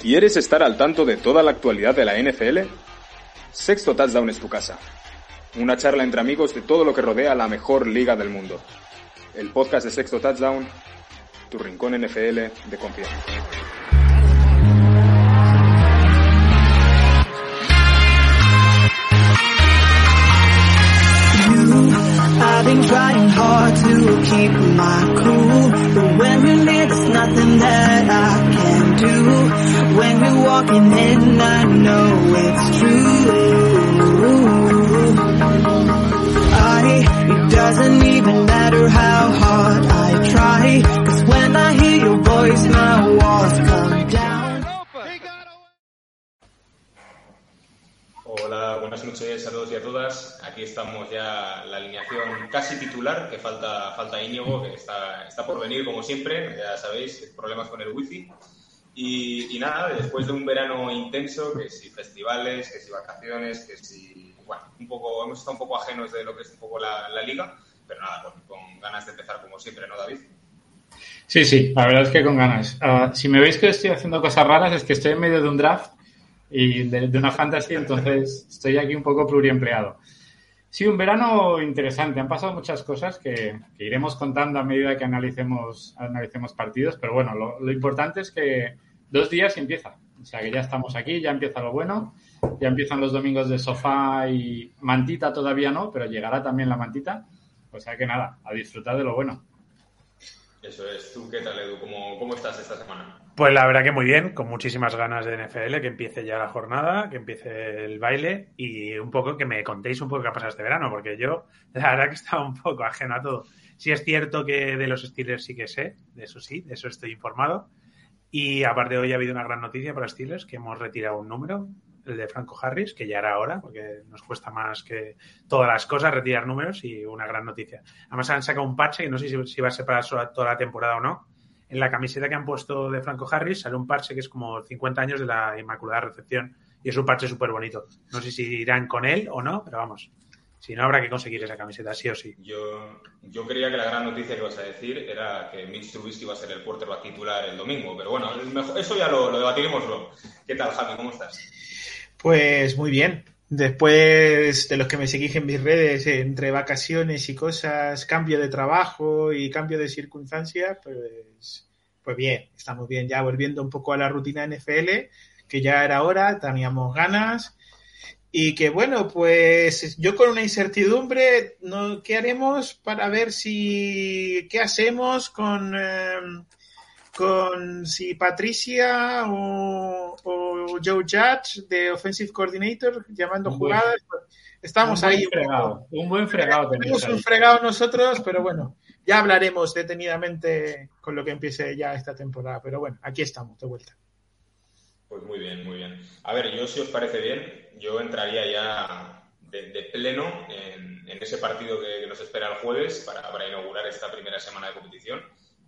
¿Quieres estar al tanto de toda la actualidad de la NFL? Sexto Touchdown es tu casa. Una charla entre amigos de todo lo que rodea la mejor liga del mundo. El podcast de Sexto Touchdown, tu rincón NFL de confianza. Been trying hard to keep my cool, but when you're near, there's nothing that I can do. When you're walking in, I know it's true. I, it doesn't even matter how hard I try, cause when I hear your voice, my walls come buenas noches a todos y a todas. Aquí estamos ya la alineación casi titular, que falta, falta Íñigo, que está, está por venir como siempre, ya sabéis, problemas con el wifi. Y, y nada, después de un verano intenso, que si festivales, que si vacaciones, que si, bueno, un poco, hemos estado un poco ajenos de lo que es un poco la, la liga, pero nada, con, con ganas de empezar como siempre, ¿no, David? Sí, sí, la verdad es que con ganas. Ah, si me veis que estoy haciendo cosas raras es que estoy en medio de un draft y de, una fantasy, entonces estoy aquí un poco pluriempleado. Sí, un verano interesante. Han pasado muchas cosas que, iremos contando a medida que analicemos, analicemos partidos, pero bueno, lo, importante es que dos días empieza. O sea que ya estamos aquí, ya empieza lo bueno, ya empiezan los domingos de sofá y mantita todavía no, pero llegará también la mantita. O sea que nada, a disfrutar de lo bueno. Eso es. ¿Tú qué tal, Edu? ¿Cómo, cómo estás esta semana? Pues la verdad que muy bien, con muchísimas ganas de NFL, que empiece ya la jornada, que empiece el baile y un poco que me contéis un poco qué ha pasado este verano, porque yo la verdad que estaba un poco ajeno a todo. Sí es cierto que de los Steelers sí que sé, de eso sí, de eso estoy informado. Y aparte hoy ha habido una gran noticia para Steelers, que hemos retirado un número, el de Franco Harris, que ya era hora, porque nos cuesta más que todas las cosas retirar números y una gran noticia. Además han sacado un parche, que no sé si, va a ser para toda la temporada o no, en la camiseta que han puesto de Franco Harris sale un parche que es como 50 años de la Inmaculada Recepción y es un parche súper bonito. No sé si irán con él o no, pero vamos, si no habrá que conseguir esa camiseta, sí o sí. Yo, yo creía que la gran noticia que ibas a decir era que Mitch Trubisky iba a ser el quarterback titular el domingo, pero bueno, mejor- eso ya lo, lo debatiremos luego. ¿Qué tal, Javi? ¿Cómo estás? Pues muy bien. Después de los que me seguís en mis redes, eh, entre vacaciones y cosas, cambio de trabajo y cambio de circunstancias, pues, pues bien, estamos bien ya volviendo un poco a la rutina NFL, que ya era hora, teníamos ganas. Y que bueno, pues yo con una incertidumbre, ¿no? ¿qué haremos para ver si, qué hacemos con, eh, con si Patricia o, o Joe Judge de Offensive Coordinator llamando Un buen- jugadas. pues, estamos un buen ahí. un fregado, un buen fregado Tenemos un fregado nosotros, pero bueno, ya hablaremos detenidamente con lo que empiece ya esta temporada. Pero bueno, aquí estamos, de vuelta. Pues muy bien, muy bien. A ver, yo si os parece bien, yo entraría ya de, de pleno en, en ese partido que, que nos espera el jueves para, para inaugurar esta primera semana de competición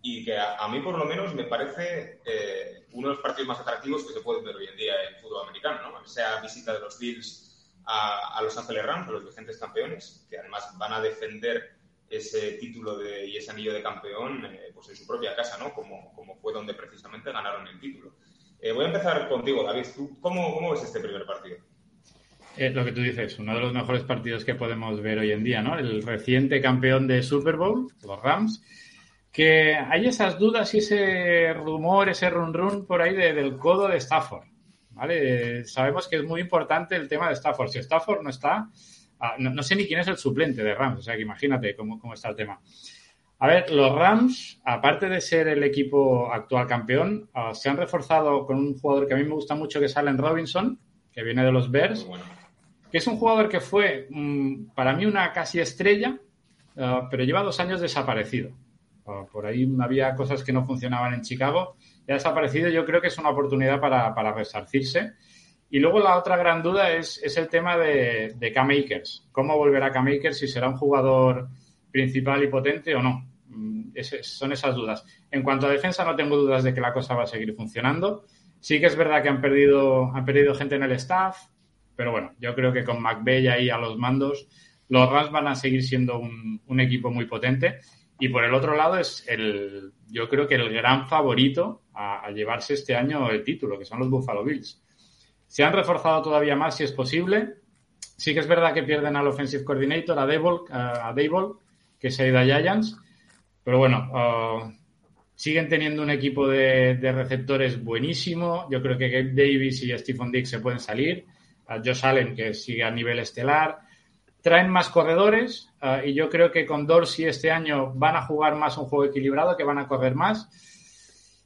y que a, mí por lo menos me parece eh, uno de los partidos más atractivos que se pueden ver hoy en día en fútbol americano, ¿no? Sea visita de los Bills a, a Los Ángeles Rams, a los vigentes campeones, que además van a defender ese título de, y ese anillo de campeón eh, pues en su propia casa, ¿no? Como, como fue donde precisamente ganaron el título. Eh, voy a empezar contigo, David. ¿Tú cómo, cómo ves este primer partido? Lo que tú dices, uno de los mejores partidos que podemos ver hoy en día, ¿no? El reciente campeón de Super Bowl, los Rams, que hay esas dudas y ese rumor, ese run run por ahí de- del codo de Stafford, ¿vale? Sabemos que es muy importante el tema de Stafford. Si Stafford no está, ah, no, no sé ni quién es el suplente de Rams, o sea que imagínate cómo, cómo está el tema. A ver, los Rams, aparte de ser el equipo actual campeón, ah, se han reforzado con un jugador que a mí me gusta mucho, que es Allen Robinson, que viene de los Bears, bueno. que es un jugador que fue mm, para mí una casi estrella, ah, pero lleva dos años desaparecido. Por ahí había cosas que no funcionaban en Chicago. Ya ha desaparecido, yo creo que es una oportunidad para, resarcirse. Y luego la otra gran duda es, el tema de, de Cam Akers. ¿Cómo volverá Cam Akers? Si será un jugador principal y potente o no. Mm, son esas dudas. En cuanto a defensa, no tengo dudas de que la cosa va a seguir funcionando. Sí que es verdad que han perdido, han perdido gente en el staff, pero bueno, yo creo que con McVeigh ahí a los mandos, los Rams van a seguir siendo un equipo muy potente. Y por el otro lado es el, yo creo que el gran favorito a llevarse este año el título, que son los Buffalo Bills. Se han reforzado todavía más si es posible. Sí que es verdad que pierden al offensive coordinator, a Dable, a Dable que se ha ido a Giants. Pero bueno, uh, siguen teniendo un equipo de, de, receptores buenísimo. Yo creo que Gabe Davis y Stephen Dick se pueden salir. A Josh Allen, que sigue a nivel estelar. Traen más corredores uh, y yo creo que con Dorsey este año van a jugar más un juego equilibrado, que van a correr más.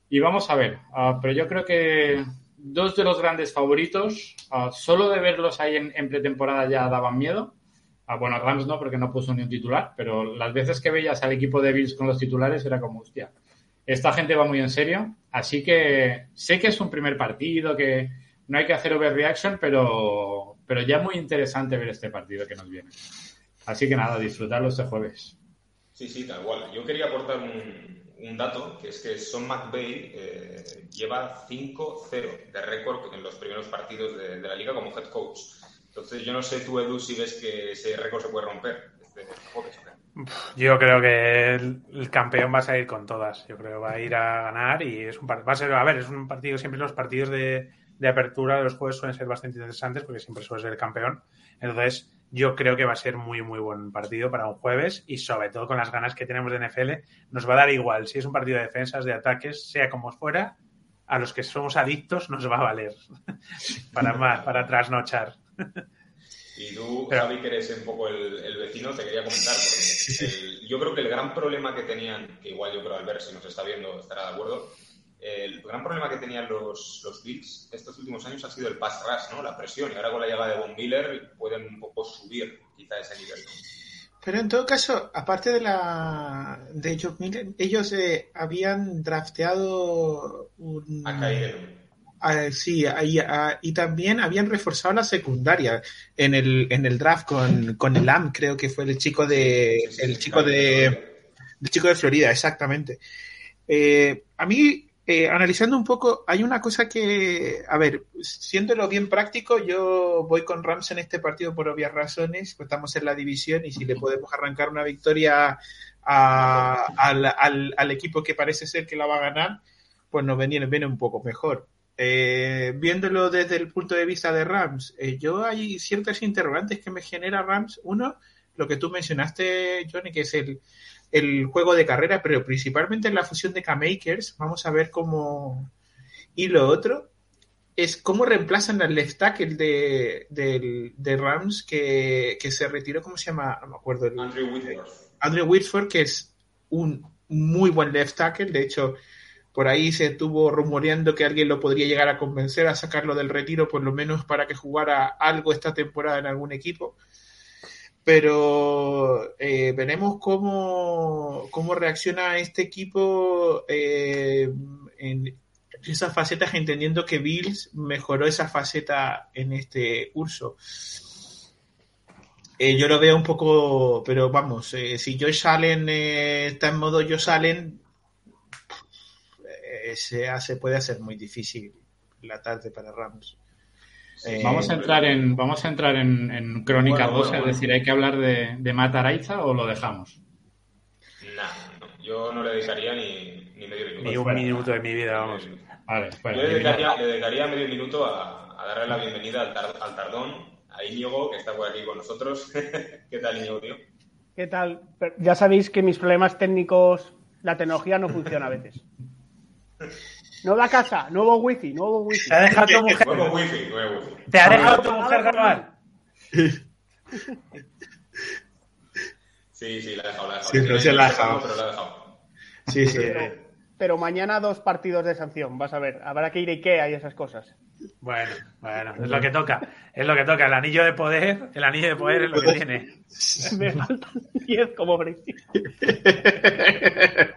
Y vamos a ver. Uh, pero yo creo que dos de los grandes favoritos, uh, solo de verlos ahí en, en, pretemporada ya daban miedo. Uh, bueno, Rams no, porque no puso ni un titular, pero las veces que veías al equipo de Bills con los titulares era como, hostia, esta gente va muy en serio. Así que sé que es un primer partido, que no hay que hacer overreaction, pero, pero ya muy interesante ver este partido que nos viene. Así que nada, disfrutarlo este jueves. Sí, sí, tal cual. Yo quería aportar un, un dato, que es que Son McVay eh, lleva 5-0 de récord en los primeros partidos de, de, la liga como head coach. Entonces, yo no sé tú, Edu, si ves que ese récord se puede romper. Este yo creo que el, el, campeón va a salir con todas. Yo creo que va a ir a ganar y es un va a ser, a ver, es un partido, siempre los partidos de, de apertura de los juegos suelen ser bastante interesantes porque siempre suele ser el campeón. Entonces, yo creo que va a ser muy, muy buen partido para un jueves y sobre todo con las ganas que tenemos de NFL, nos va a dar igual si es un partido de defensas, de ataques, sea como fuera, a los que somos adictos nos va a valer para más, para trasnochar. Y tú, Pero, Javi, que eres un poco el, el vecino, te quería comentar, porque el, yo creo que el gran problema que tenían, que igual yo creo Albert, si nos está viendo, estará de acuerdo, el gran problema que tenían los, los Bills estos últimos años ha sido el pass rush, ¿no? La presión. Y ahora con la llegada de Von Miller pueden un poco subir quizá ese nivel. Pero en todo caso, aparte de la de Joe Miller, ellos eh, habían drafteado un... A sí, ahí, uh, y también habían reforzado la secundaria en el, en el draft con, con el AM, creo que fue el chico de sí, sí, el chico de el chico de Florida, exactamente. Eh, a mí eh, analizando un poco, hay una cosa que, a ver, siéndolo bien práctico, yo voy con Rams en este partido por obvias razones, pues estamos en la división y si le podemos arrancar una victoria a, al, equipo que parece ser que la va a ganar, pues nos viene, viene un poco mejor. Eh, viéndolo desde el punto de vista de Rams, eh, yo hay ciertas interrogantes que me genera Rams. Uno, lo que tú mencionaste, Johnny, que es el, el juego de carrera, pero principalmente en la fusión de K-Makers. Vamos a ver cómo. Y lo otro es cómo reemplazan al left tackle de, de, de Rams que, que, se retiró, ¿cómo se llama? No me acuerdo. El, Andrew Whitford. Andrew Whitford, que es un muy buen left tackle. De hecho, por ahí se estuvo rumoreando que alguien lo podría llegar a convencer a sacarlo del retiro, por lo menos para que jugara algo esta temporada en algún equipo pero eh, veremos cómo, cómo, reacciona este equipo eh, en esas facetas, entendiendo que Bills mejoró esa faceta en este curso. Eh, yo lo veo un poco, pero vamos, eh, si Josh Allen está en modo Josh Allen, se hace, puede hacer muy difícil la tarde para Rams. Eh, vamos a entrar en vamos a entrar en, en Crónica bueno, 2, bueno, es decir, ¿hay que hablar de, de Mataraiza o lo dejamos? Nah, no, yo no le dedicaría ni, ni medio minuto. Ni un minuto de mi vida, vamos. Vale, bueno, yo le dedicaría, le dedicaría, medio minuto a, a darle la bienvenida al, tar, al, Tardón, a Íñigo, que está por aquí con nosotros. ¿Qué tal, Íñigo, tío? ¿Qué tal? Ya sabéis que mis problemas técnicos, la tecnología no funciona a veces. Nueva casa, nuevo wifi, nuevo wifi. Te ha dejado tu mujer. Nuevo wifi, nuevo wifi. Te ha dejado tu mujer grabar. Sí, sí, la ha dejado, la ha dejado. Sí, pero sí la ha dejado. Pero la ha dejado. Sí, sí. Pero, pero, mañana dos partidos de sanción, vas a ver. Habrá que ir a Ikea y esas cosas. Bueno, bueno, es lo que toca. Es lo que toca. El anillo de poder, el anillo de poder es lo que tiene. Me faltan 10 como Brexit.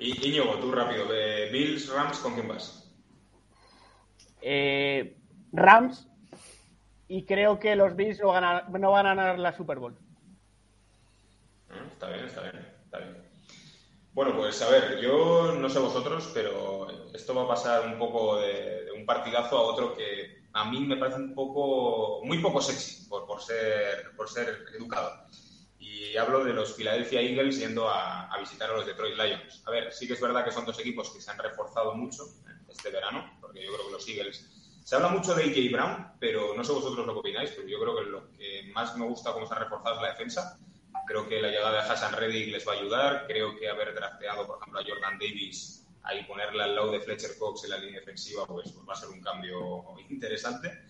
Y Íñigo, tú rápido, de Bills, Rams, ¿con quién vas? Eh, Rams, y creo que los Bills no, ganar, no van a ganar la Super Bowl. Está bien, está bien, está bien. Bueno, pues a ver, yo no sé vosotros, pero esto va a pasar un poco de, de un partidazo a otro que a mí me parece un poco, muy poco sexy, por, por, ser, por ser educado. Y hablo de los Philadelphia Eagles yendo a, visitar a los Detroit Lions. A ver, sí que es verdad que son dos equipos que se han reforzado mucho este verano, porque yo creo que los Eagles... Se habla mucho de A.J. Brown, pero no sé vosotros lo que opináis, pero yo creo que lo que más me gusta cómo se ha reforzado es la defensa. Creo que la llegada de Hassan Reddick les va a ayudar. Creo que haber drafteado, por ejemplo, a Jordan Davis ahí ponerle al lado de Fletcher Cox en la línea defensiva, pues, pues va a ser un cambio interesante.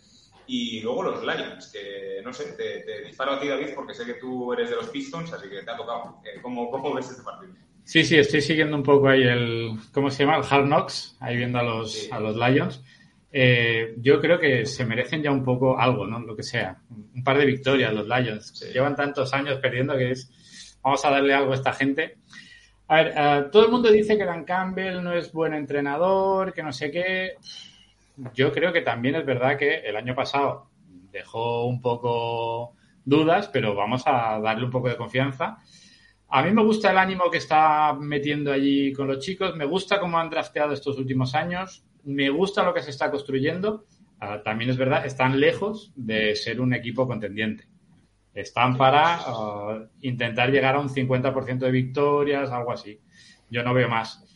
Y luego los Lions, que no sé, te, te, disparo a ti, David, porque sé que tú eres de los Pistons, así que te ha tocado. Eh, ¿Cómo, ¿Cómo, ves este partido? Sí, sí, estoy siguiendo un poco ahí el. ¿Cómo se llama? El Hard Knocks, ahí viendo a los, sí. a los Lions. Eh, yo creo que se merecen ya un poco algo, ¿no? Lo que sea. Un par de victorias los Lions. Sí. Llevan tantos años perdiendo que es. Vamos a darle algo a esta gente. A ver, uh, todo el mundo dice que Dan Campbell no es buen entrenador, que no sé qué. Yo creo que también es verdad que el año pasado dejó un poco dudas, pero vamos a darle un poco de confianza. A mí me gusta el ánimo que está metiendo allí con los chicos, me gusta cómo han drafteado estos últimos años, me gusta lo que se está construyendo. Uh, también es verdad, están lejos de ser un equipo contendiente. Están para uh, intentar llegar a un 50% de victorias, algo así. Yo no veo más.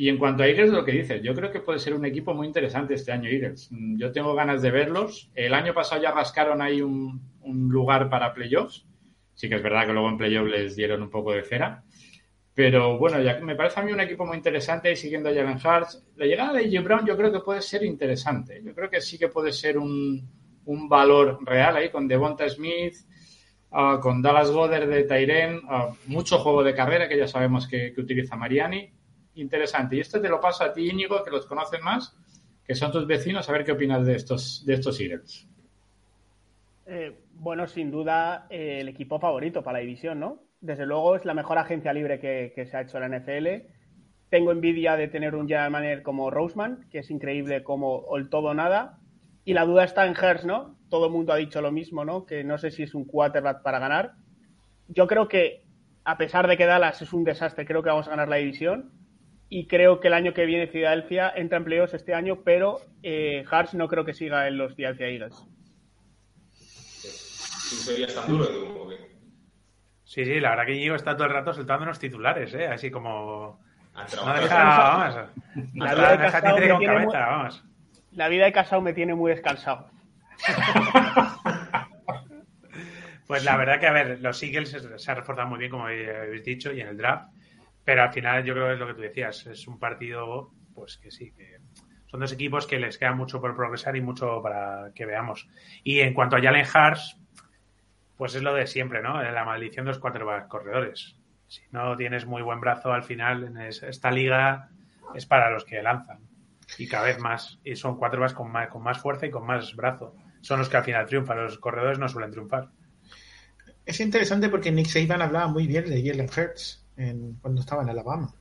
Y en cuanto a Eagles, lo que dices, yo creo que puede ser un equipo muy interesante este año Eagles. Yo tengo ganas de verlos. El año pasado ya rascaron ahí un, lugar para playoffs. Sí que es verdad que luego en playoffs les dieron un poco de cera. Pero bueno, ya me parece a mí un equipo muy interesante y siguiendo a Jalen Hurts. La llegada de J. Brown yo creo que puede ser interesante. Yo creo que sí que puede ser un, valor real ahí con Devonta Smith, uh, con Dallas Goddard de Tyren, uh, mucho juego de carrera que ya sabemos que utiliza Mariani interesante. Y esto te lo paso a ti, Íñigo, que los conoces más, que son tus vecinos, a ver qué opinas de estos, de estos Eagles. Eh, bueno, sin duda, eh, el equipo favorito para la división, ¿no? Desde luego es la mejor agencia libre que, que se ha hecho en la NFL. Tengo envidia de tener un general como Roseman, que es increíble como el todo nada. Y la duda está en Hurst, ¿no? Todo el mundo ha dicho lo mismo, ¿no? Que no sé si es un quarterback para ganar. Yo creo que, a pesar de que Dallas es un desastre, creo que vamos a ganar la división y creo que el año que viene Filadelfia entra en playoffs este año, pero eh, Hars no creo que siga en los Philadelphia Eagles. ¿Tú serías tan duro de un Sí, sí, la verdad que Íñigo está todo el rato soltando los titulares, ¿eh? Así como... No deja, vamos, la, vida de deja con cabeza, muy... vamos. La vida de casado me tiene muy descansado. pues la verdad que, a ver, los Eagles se han reforzado muy bien, como habéis dicho, y en el draft pero al final yo creo que es lo que tú decías, es un partido, pues que sí, que son dos equipos que les queda mucho por progresar y mucho para que veamos. Y en cuanto a Jalen Hars, pues es lo de siempre, ¿no? La maldición de los cuatro corredores. Si no tienes muy buen brazo al final en esta liga es para los que lanzan. Y cada vez más. Y son cuatro más con, más con más fuerza y con más brazo. Son los que al final triunfan. Los corredores no suelen triunfar. Es interesante porque Nick Saban hablaba muy bien de Jalen Hurts en, cuando estaba en Alabama.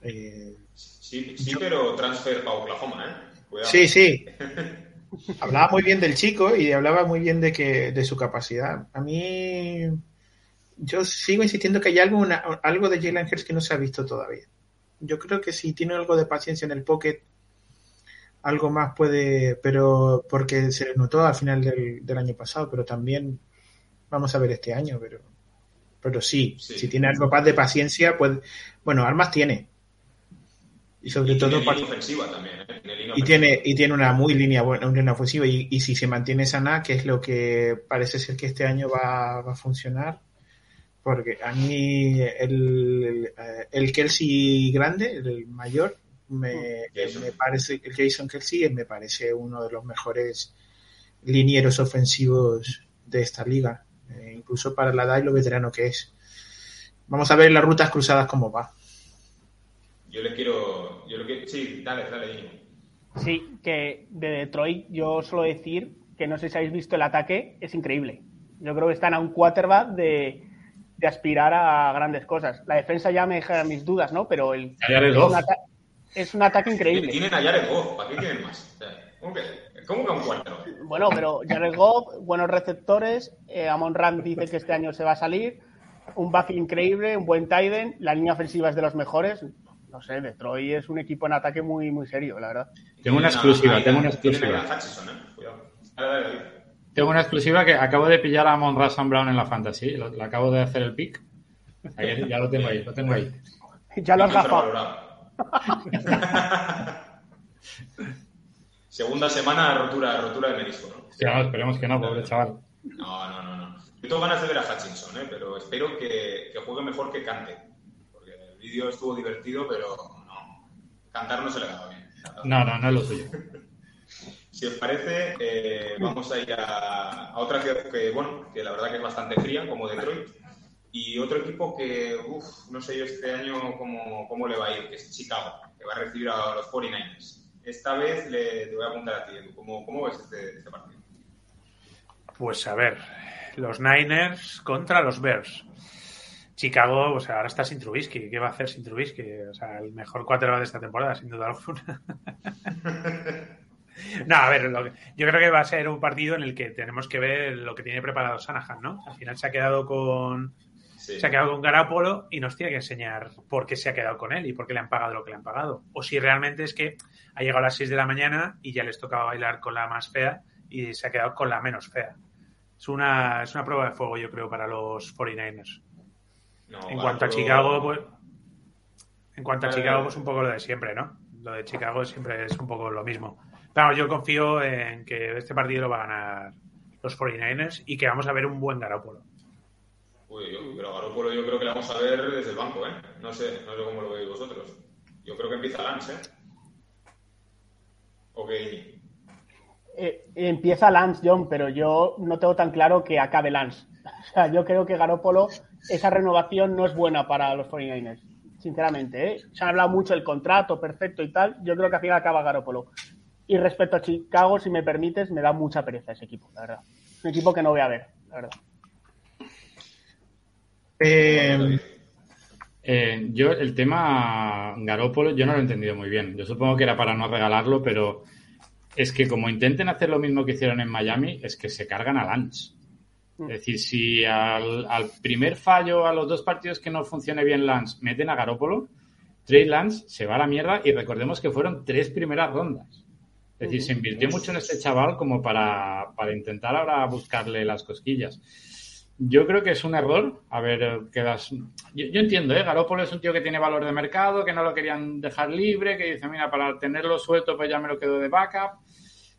Eh, sí, sí, pero transfer para Oklahoma, ¿eh? Cuidado. Sí, sí. hablaba muy bien del chico y hablaba muy bien de que de su capacidad. A mí yo sigo insistiendo que hay algo, una, algo de Jalen Hurts que no se ha visto todavía. Yo creo que si tiene algo de paciencia en el pocket, algo más puede, pero porque se le notó al final del, del año pasado, pero también vamos a ver este año, pero pero sí, sí, si tiene algo más de paciencia, pues, bueno, armas tiene. Y sobre y todo tiene ofensiva también, ¿eh? tiene y tiene y tiene una muy línea buena, una línea ofensiva. Y, y, si se mantiene sana, que es lo que parece ser que este año va, va a funcionar, porque a mí el, el, el Kelsey grande, el mayor, me, mm, me parece, el Jason Kelsey me parece uno de los mejores linieros ofensivos de esta liga eh, incluso para la edad y lo veterano que es. Vamos a ver las rutas cruzadas cómo va. Yo le quiero, yo le quiero... sí, dale, dale. Sí, que de Detroit yo suelo decir que no sé si habéis visto el ataque, es increíble. Yo creo que están a un quarterback de, de aspirar a grandes cosas. La defensa ya me deja mis dudas, ¿no? Pero el, es, un es, un ataque increíble. Tienen a Jared Goff, ¿para qué quieren más? ¿Cómo que, cómo que un cuarto? Bueno, pero Jared Goff, buenos receptores, eh, Amon Rand dice que este año se va a salir, un backfield increíble, un buen Tiden, la línea ofensiva es de los mejores. No sé, Detroit es un equipo en ataque muy, muy serio, la verdad. Tengo una exclusiva, tengo una exclusiva. ¿eh? Cuidado. Dale, dale, Tengo una exclusiva que acabo de pillar a Mon Russell Brown en la Fantasy. Lo, lo acabo de hacer el pick. Ahí, ya lo tengo ahí, lo tengo ahí. Ya lo has gafado. Segunda semana, rotura, rotura de menisco, ¿no? Sí, no, esperemos que no, pobre chaval. No, no, no, no. Yo tengo ganas de ver a Hutchinson, ¿eh? pero espero que, que juegue mejor que cante. Porque el vídeo estuvo divertido, pero no. Cantar no se le daba bien. No, no, no es lo suyo. Si os parece, eh, vamos a ir a, a otra ciudad que, bueno, que la verdad que es bastante fría, como Detroit. Y otro equipo que, uff, no sé yo este año cómo, cómo le va a ir, que es Chicago, que va a recibir a los 49ers. Esta vez le, te voy a apuntar a ti. ¿Cómo, cómo ves este, este partido? Pues a ver, los Niners contra los Bears. Chicago, o sea, ahora está sin Trubisky. ¿Qué va a hacer sin Trubisky? O sea, el mejor quarterback de esta temporada, sin duda alguna. no, a ver, lo que- yo creo que va a ser un partido en el que tenemos que ver lo que tiene preparado Shanahan, ¿no? Al final se ha quedado con Sí. se ha quedado con Garapolo y nos tiene que enseñar por qué se ha quedado con él y por qué le han pagado lo que le han pagado. O si realmente es que ha llegado a las 6 de la mañana y ya les tocaba bailar con la más fea y se ha quedado con la menos fea. Es una, es una prueba de fuego, yo creo, para los 49ers. No, En cuanto a Chicago, pues. En cuanto a Eh. Chicago, pues un poco lo de siempre, ¿no? Lo de Chicago siempre es un poco lo mismo. Pero yo confío en que este partido lo va a ganar los 49ers y que vamos a ver un buen Garapolo. Uy, yo, pero Garoppolo yo creo que la vamos a ver desde el banco, ¿eh? No sé, no sé cómo lo veis vosotros. Yo creo que empieza Lance, ¿eh? Ok. Eh, empieza Lance John, pero yo no tengo tan claro que acabe Lance. O sea, yo creo que Garópolo, esa renovación no es buena para los 49ers. Sinceramente, ¿eh? Se ha hablado mucho del contrato perfecto y tal. Yo creo que al final acaba Garópolo. Y respecto a Chicago, si me permites, me da mucha pereza ese equipo, la verdad. Un equipo que no voy a ver, la verdad. Eh, Eh, yo el tema Garópolo yo no lo he entendido muy bien. Yo supongo que era para no regalarlo, pero es que como intenten hacer lo mismo que hicieron en Miami, es que se cargan a Lance. Es decir, si al, al primer fallo, a los dos partidos que no funcione bien Lance, meten a Garópolo, Trey Lance se va a la mierda y recordemos que fueron tres primeras rondas. Es decir, se invirtió mucho en este chaval como para, para intentar ahora buscarle las cosquillas. Yo creo que es un error. A ver, eh, quedas. Yo, yo entiendo, ¿eh? Garópolo es un tío que tiene valor de mercado, que no lo querían dejar libre, que dice, mira, para tenerlo suelto, pues ya me lo quedo de backup.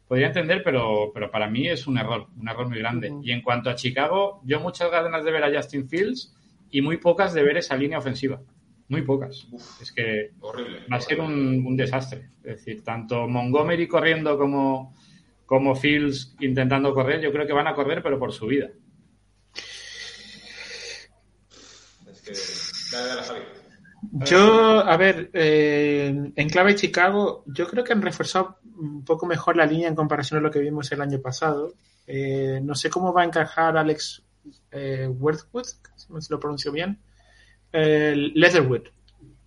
Podría entender, pero, pero para mí es un error, un error muy grande. Y en cuanto a Chicago, yo muchas ganas de ver a Justin Fields y muy pocas de ver esa línea ofensiva. Muy pocas. Es que Horrible. va a ser un, un desastre. Es decir, tanto Montgomery corriendo como, como Fields intentando correr, yo creo que van a correr, pero por su vida. Yo, a ver, eh, en clave Chicago, yo creo que han reforzado un poco mejor la línea en comparación a lo que vimos el año pasado. Eh, no sé cómo va a encajar Alex eh, Worthwood, si lo pronuncio bien, eh, Leatherwood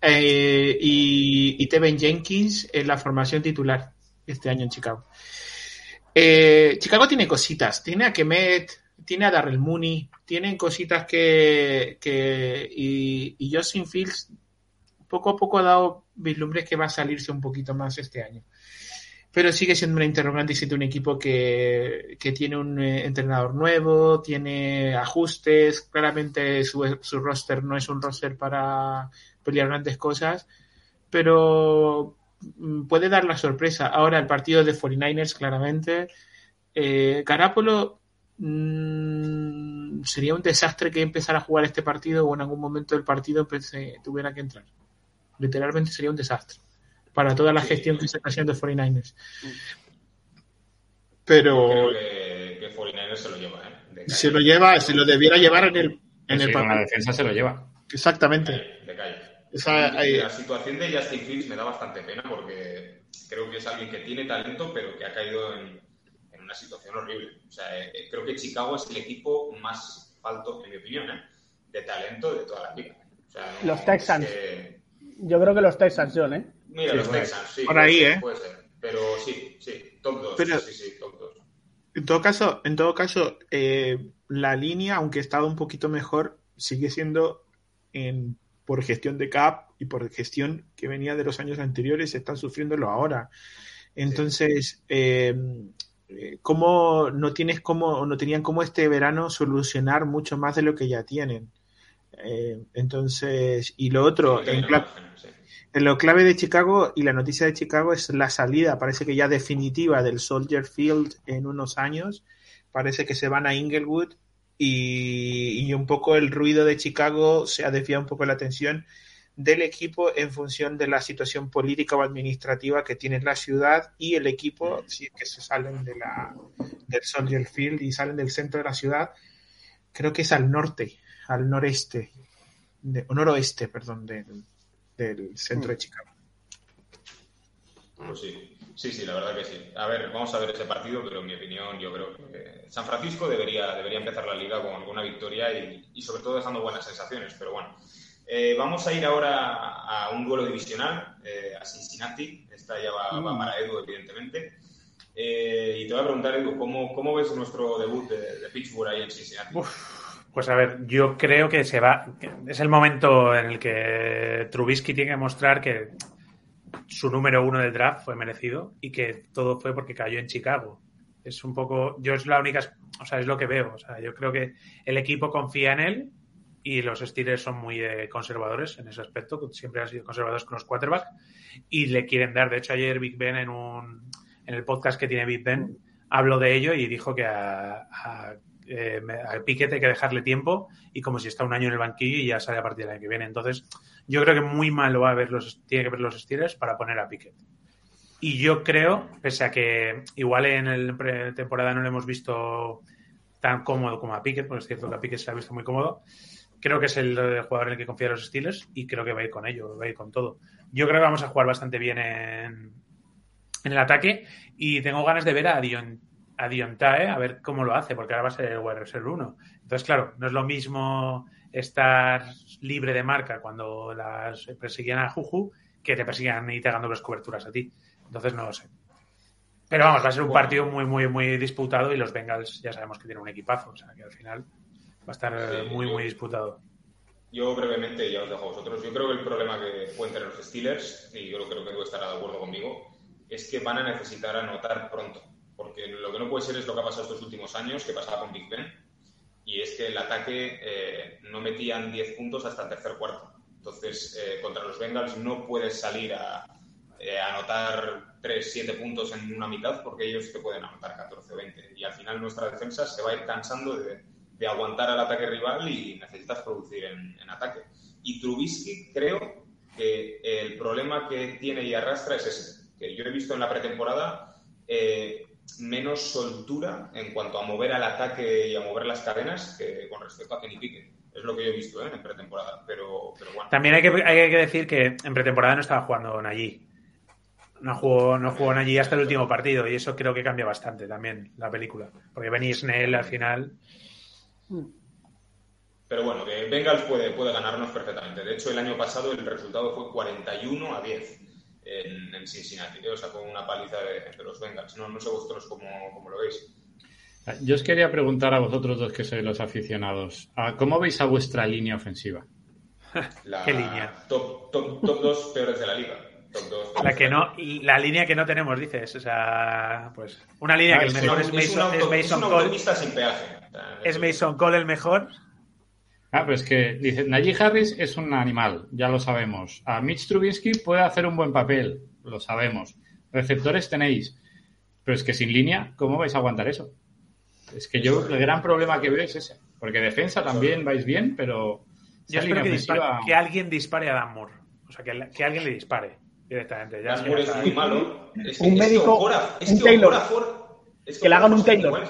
y, Tevin Jenkins en la formación titular este año en Chicago. Chicago tiene cositas, tiene a Kemet, tiene a Darrell Mooney, tienen cositas que, que y, y Justin Fields poco a poco ha dado vislumbres que va a salirse un poquito más este año. Pero sigue siendo una interrogante y siendo un equipo que, que tiene un eh, entrenador nuevo, tiene ajustes, claramente su, su roster no es un roster para pelear grandes cosas, pero mm, puede dar la sorpresa. Ahora el partido de 49ers, claramente. Eh, Garapolo mm, sería un desastre que empezara a jugar este partido o en algún momento del partido tuviera que entrar. Literalmente sería un desastre para toda la Sí. gestión que se está haciendo de 49ers. Creo Pero que, que 49ers se lo lleva, ¿eh? Se lo lleva, se lo debiera llevar en el, en Sí, el con la defensa se lo lleva. Exactamente. De calle. Esa- la situación de Justin Fields me da bastante pena porque creo que es alguien que tiene talento, pero que ha caído en una situación horrible. O sea, eh, eh, creo que Chicago es el equipo más falto, en mi opinión, ¿eh? de talento de toda la liga. O sea, no- Los Texans. que- Yo creo que los Texans, John, ¿eh? Mira, Sí, los bueno. Texans, sí. Por ahí, ¿eh? Puede ser. Pero sí, sí, top 2. Pero- sí, sí, top 2. En todo caso, en todo caso, eh, la línea, aunque ha estado un poquito mejor, sigue siendo en, por gestión de cap y por gestión que venía de los años anteriores, están sufriéndolo ahora. Entonces, eh, eh, cómo no tienes como, no tenían como este verano solucionar mucho más de lo que ya tienen. Eh, entonces, y lo otro, en, en lo clave de Chicago y la noticia de Chicago es la salida, parece que ya definitiva del Soldier Field en unos años. Parece que se van a Inglewood y, y un poco el ruido de Chicago se ha desviado un poco la atención del equipo en función de la situación política o administrativa que tiene la ciudad y el equipo, si es que se salen de la, del Soldier Field y salen del centro de la ciudad, creo que es al norte, al noreste, de, o noroeste, perdón, del, del centro de Chicago. Pues sí, sí, sí, la verdad que sí. A ver, vamos a ver ese partido, pero en mi opinión yo creo que San Francisco debería, debería empezar la liga con alguna victoria y, y sobre todo dejando buenas sensaciones, pero bueno. Eh, vamos a ir ahora a un duelo divisional, eh, a Cincinnati. Esta ya va, va para Edu, evidentemente. Eh, y te voy a preguntar, Edu, ¿cómo, cómo ves nuestro debut de, de Pittsburgh ahí en Cincinnati? Pues a ver, yo creo que se va. es el momento en el que Trubisky tiene que mostrar que su número uno del draft fue merecido y que todo fue porque cayó en Chicago. Es un poco. Yo es la única. O sea, es lo que veo. O sea, yo creo que el equipo confía en él y los Steelers son muy eh, conservadores en ese aspecto. Siempre han sido conservadores con los quarterbacks y le quieren dar. De hecho, ayer Big Ben en un. En el podcast que tiene Big Ben habló de ello y dijo que a, a eh, hay que dejarle tiempo y como si está un año en el banquillo y ya sale a partir del año que viene. Entonces, yo creo que muy mal lo va a ver los, tiene que ver los Steelers para poner a Piquet. Y yo creo, pese a que igual en el temporada no lo hemos visto tan cómodo como a Piquet, porque es cierto que a Piquet se ha visto muy cómodo, creo que es el, el jugador en el que confía los Steelers y creo que va a ir con ello, va a ir con todo. Yo creo que vamos a jugar bastante bien en, en el ataque y tengo ganas de ver a Dion, a Diontae a ver cómo lo hace, porque ahora va a ser el wide receiver 1. Entonces, claro, no es lo mismo estar libre de marca cuando las perseguían a Juju que te persigan y te hagan dobles coberturas a ti. Entonces, no lo sé. Pero vamos, va a ser un partido muy, muy, muy disputado y los Bengals ya sabemos que tienen un equipazo, o sea que al final va a estar Sí, muy, yo- muy disputado. Yo brevemente, ya os dejo a vosotros, yo creo que el problema que pueden tener los Steelers, y yo creo que Edu estará de acuerdo conmigo, es que van a necesitar anotar pronto. Porque lo que no puede ser es lo que ha pasado estos últimos años, que pasaba con Big Ben, y es que el ataque eh, no metían 10 puntos hasta el tercer cuarto. Entonces, eh, contra los Bengals no puedes salir a, eh, a anotar 3, 7 puntos en una mitad porque ellos te pueden anotar 14 o 20. Y al final nuestra defensa se va a ir cansando de, de aguantar al ataque rival y necesitas producir en, ataque. Y Trubisky creo que el problema que tiene y arrastra es ese, que yo he visto en la pretemporada eh, menos soltura en cuanto a mover al ataque y a mover las cadenas que con respecto a Kenny Pickett. Es lo que yo he visto ¿eh? en pretemporada, pero. También hay que, hay que decir que en pretemporada no estaba jugando Nagy. No jugó, no jugó Nagy hasta el último partido y eso creo que cambia bastante también la película. Porque Benny Snell al final. Pero bueno, que Bengals puede, puede ganarnos perfectamente. De hecho, el año pasado el resultado fue 41 a 10 en, en Cincinnati. ¿eh? O sea, con una paliza de, de los Bengals. No, no sé vosotros cómo, cómo lo veis. Yo os quería preguntar a vosotros dos que sois los aficionados, ¿a ¿cómo veis a vuestra línea ofensiva? La ¿Qué línea? Top, top, top 2 peores de la liga. Top dos La que no, la línea que no tenemos, dices. O sea, pues. Una línea Ah, que el mejor Es, es un- es Mason, es auto- es Mason una Cole. sin peaje. Es Mason Cole el mejor. Ah, pues que dice, Najee Harris es un animal, ya lo sabemos. A Mitch Trubisky puede hacer un buen papel, lo sabemos. Receptores tenéis, pero es que sin línea, ¿cómo vais a aguantar eso? Es que yo el gran problema que veo es ese, porque defensa también vais bien, pero Yo espero que, dispare- que alguien dispare a Dan Moore. O sea, que, que alguien le dispare directamente. Ya, Dan Moore es muy malo. Es Un es médico, Okora- es un que Taylor. Es Que le hagan un Taylor.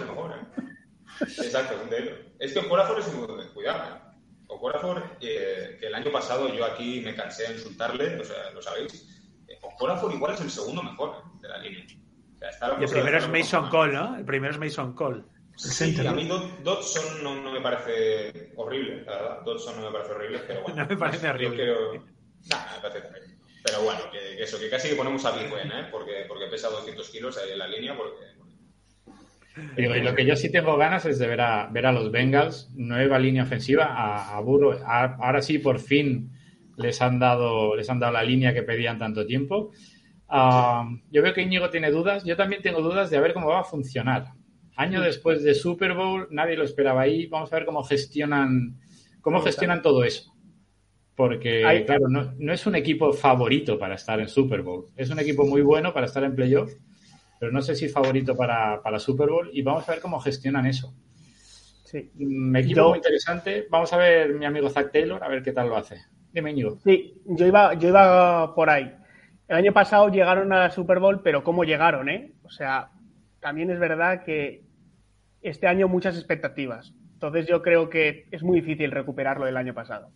Igual es ¿eh? Exacto, un. Es que Okafor es muy cuidado, ¿eh? Okafor, eh, que el año pasado yo aquí me cansé de insultarle, o sea, lo sabéis. Eh, Okafor igual es el segundo mejor ¿eh? de la línea. O sea, está la Y el primero es Mason. Cole, ¿no? El primero es Mason Cole. Sí, a mí Dod- Dodson no, no me parece horrible, la verdad. Dodson no me parece horrible, pero bueno. No me parece horrible. creo- Nah, me parece terrible. Pero bueno, que, que eso, que casi que ponemos a Big Ben, ¿eh? Porque, porque pesa 200 kilos ahí en la línea, porque... Digo, y lo que yo sí tengo ganas es de ver a, ver a los Bengals, nueva línea ofensiva, a. A- ahora sí, por fin les han dado les han dado la línea que pedían tanto tiempo. Yo veo que Íñigo tiene dudas. Yo también tengo dudas de a ver cómo va a funcionar. Año después de Super Bowl, nadie lo esperaba ahí. Vamos a ver cómo gestionan, cómo gestionan todo eso. Porque, claro, no, no es un equipo favorito para estar en Super Bowl. Es un equipo muy bueno para estar en playoff, pero no sé si favorito para, para Super Bowl. Y vamos a ver cómo gestionan eso. Sí. Un equipo Yo- muy interesante. Vamos a ver mi amigo Zach Taylor, a ver qué tal lo hace. Dime, Íñigo. Sí, yo iba, yo iba por ahí. El año pasado llegaron a la Super Bowl, pero ¿cómo llegaron, eh? O sea, también es verdad que este año muchas expectativas. Entonces yo creo que es muy difícil recuperarlo del año pasado.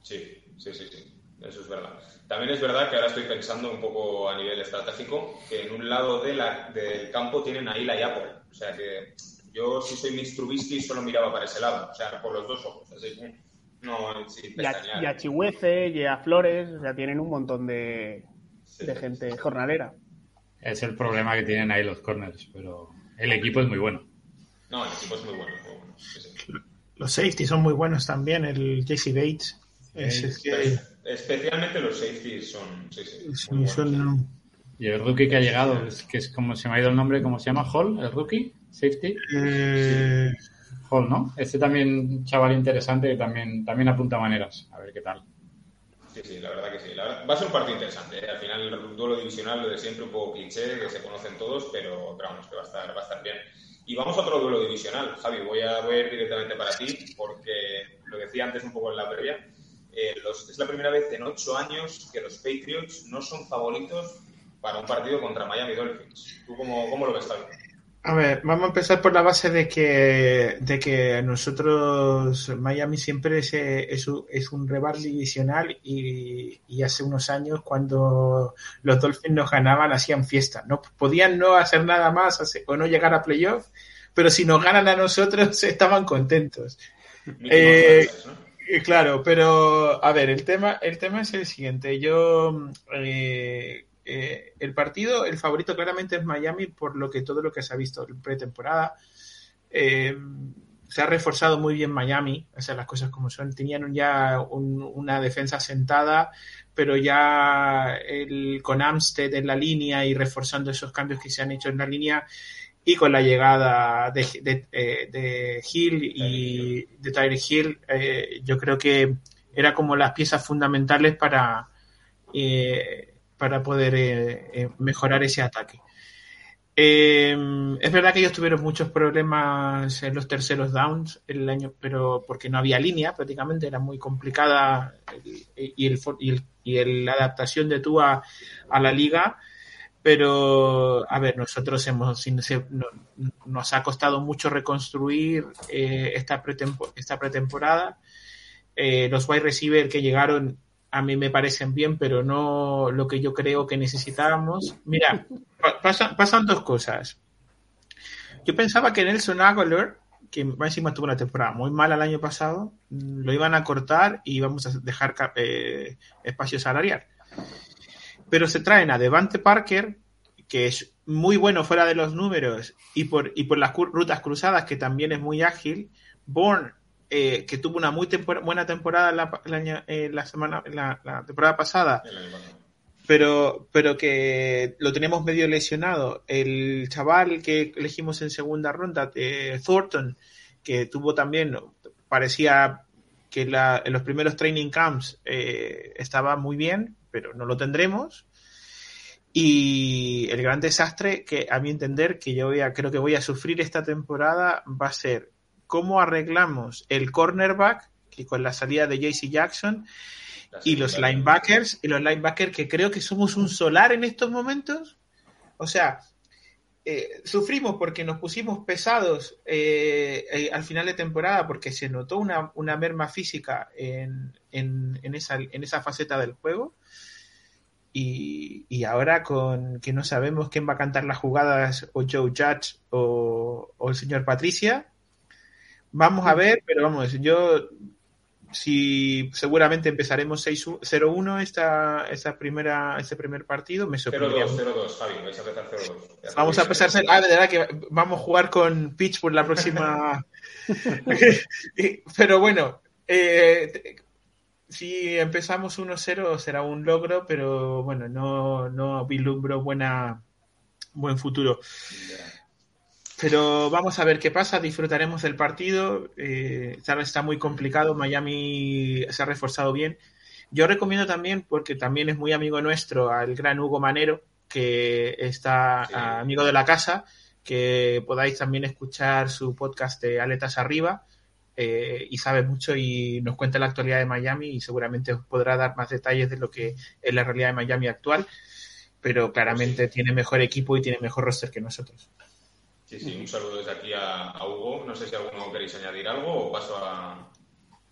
Sí, sí, sí, sí. Eso es verdad. También es verdad que ahora estoy pensando un poco a nivel estratégico que en un lado de la- del campo tienen a Ila y Apple. O sea que yo, si soy Mitch Trubisky, solo miraba para ese lado. O sea, por los dos ojos. Así que no, sin Y a, y a Chihuece y a Flores, o sea, tienen un montón de, Sí, de sí, gente jornalera. Es el problema que tienen ahí los corners, pero el equipo es muy bueno. No, el equipo es muy bueno. muy bueno. Sí, sí. Los safety son muy buenos también. El Jesse Bates. Es, es que Especialmente los safeties son. Sí, sí. muy sí, buenos. son- Y el rookie que ha llegado, es que es como se me ha ido el nombre, ¿cómo se llama? Hall, el rookie, safety. eh, Hall, ¿no? Este también chaval interesante que también, también apunta maneras. A ver qué tal. Sí, sí, la verdad que sí. La verdad- va a ser un partido interesante. ¿eh? Al final, el duelo divisional, lo de siempre, un poco cliché, que se conocen todos, pero, pero vamos, que va a, estar, va a estar bien. Y vamos a otro duelo divisional. Javi, voy a, voy a ir directamente para ti, porque lo decía antes un poco en la previa. Eh, los- es la primera vez en ocho años que los Patriots no son favoritos para un partido contra Miami Dolphins. ¿Tú cómo, cómo lo ves, Javi? A ver, vamos a empezar por la base de que, de que nosotros, Miami siempre es, es, un, es un rival divisional y, y hace unos años cuando los Dolphins nos ganaban hacían fiesta. No podían no hacer nada más o no llegar a playoff, pero si nos ganan a nosotros estaban contentos. Eh, ¿no? Eh, Claro, pero a ver, el tema, el tema es el siguiente. Yo, eh, eh, el partido, el favorito claramente es Miami por lo que todo lo que se ha visto en pretemporada. Eh, se ha reforzado muy bien Miami, o sea, las cosas como son. Tenían ya un- una defensa sentada, pero ya el, con Amstead en la línea y reforzando esos cambios que se han hecho en la línea y con la llegada de, de, eh, de Hill y de Tyreek Hill, eh, yo creo que era como las piezas fundamentales para, eh, para poder eh, mejorar ese ataque. Es verdad que ellos tuvieron muchos problemas en los terceros downs el año, pero porque no había línea prácticamente, era muy complicada y, el, y, el, y el- la adaptación de Tua a la liga. Pero, a ver, nosotros hemos, nos ha costado mucho reconstruir eh, esta, pretempo- esta pretemporada. Eh, los wide receiver que llegaron a mí me parecen bien, pero no lo que yo creo que necesitábamos. Mira, pa- pasan, pasan dos cosas. Yo pensaba que Nelson Aguilar, que encima tuvo una temporada muy mala el año pasado, lo iban a cortar y íbamos a dejar eh, espacio salarial. Pero se traen a Devante Parker, que es muy bueno fuera de los números y por, y por las rutas cruzadas, que también es muy ágil. Bourne, eh, que tuvo una muy tempor- buena temporada la, eh, la semana, la, la temporada pasada, pero, pero que lo tenemos medio lesionado. El chaval que elegimos en segunda ronda, eh, Thornton, que tuvo también, parecía que la- en los primeros training camps eh, estaba muy bien, pero no lo tendremos. Y el gran desastre que a mi entender que yo voy a, creo que voy a sufrir esta temporada va a ser cómo arreglamos el cornerback que con la salida de JC Jackson y los linebackers, y los linebackers que creo que somos un solar en estos momentos. O sea, eh, sufrimos porque nos pusimos pesados eh, eh, al final de temporada porque se notó una, una merma física en, en, en esa, en esa faceta del juego. Y, y ahora con que no sabemos quién va a cantar las jugadas, o Joe Judge o, o el señor Patricia, vamos a ver, pero vamos, yo si seguramente empezaremos 6 0-1 esta, esta primera, este primer partido, me 0-2, sorprendería. 0-2, Javi, vais a empezar 0-2. Vamos a empezar. Ah, de verdad que vamos a jugar con Pitch por la próxima. Pero bueno, eh, si empezamos 1-0 será un logro, pero bueno, no, no vislumbro buena, buen futuro. Pero vamos a ver qué pasa, disfrutaremos del partido. Eh, está muy complicado, Miami se ha reforzado bien. Yo recomiendo también, porque también es muy amigo nuestro, al gran Hugo Manero, que está Sí. amigo de la casa, que podáis también escuchar su podcast de Aletas Arriba. Eh, y sabe mucho y nos cuenta la actualidad de Miami y seguramente os podrá dar más detalles de lo que es la realidad de Miami actual, pero claramente tiene mejor equipo y tiene mejor roster que nosotros. Sí, sí, un saludo desde aquí a, a Hugo. No sé si alguno queréis añadir algo o paso a.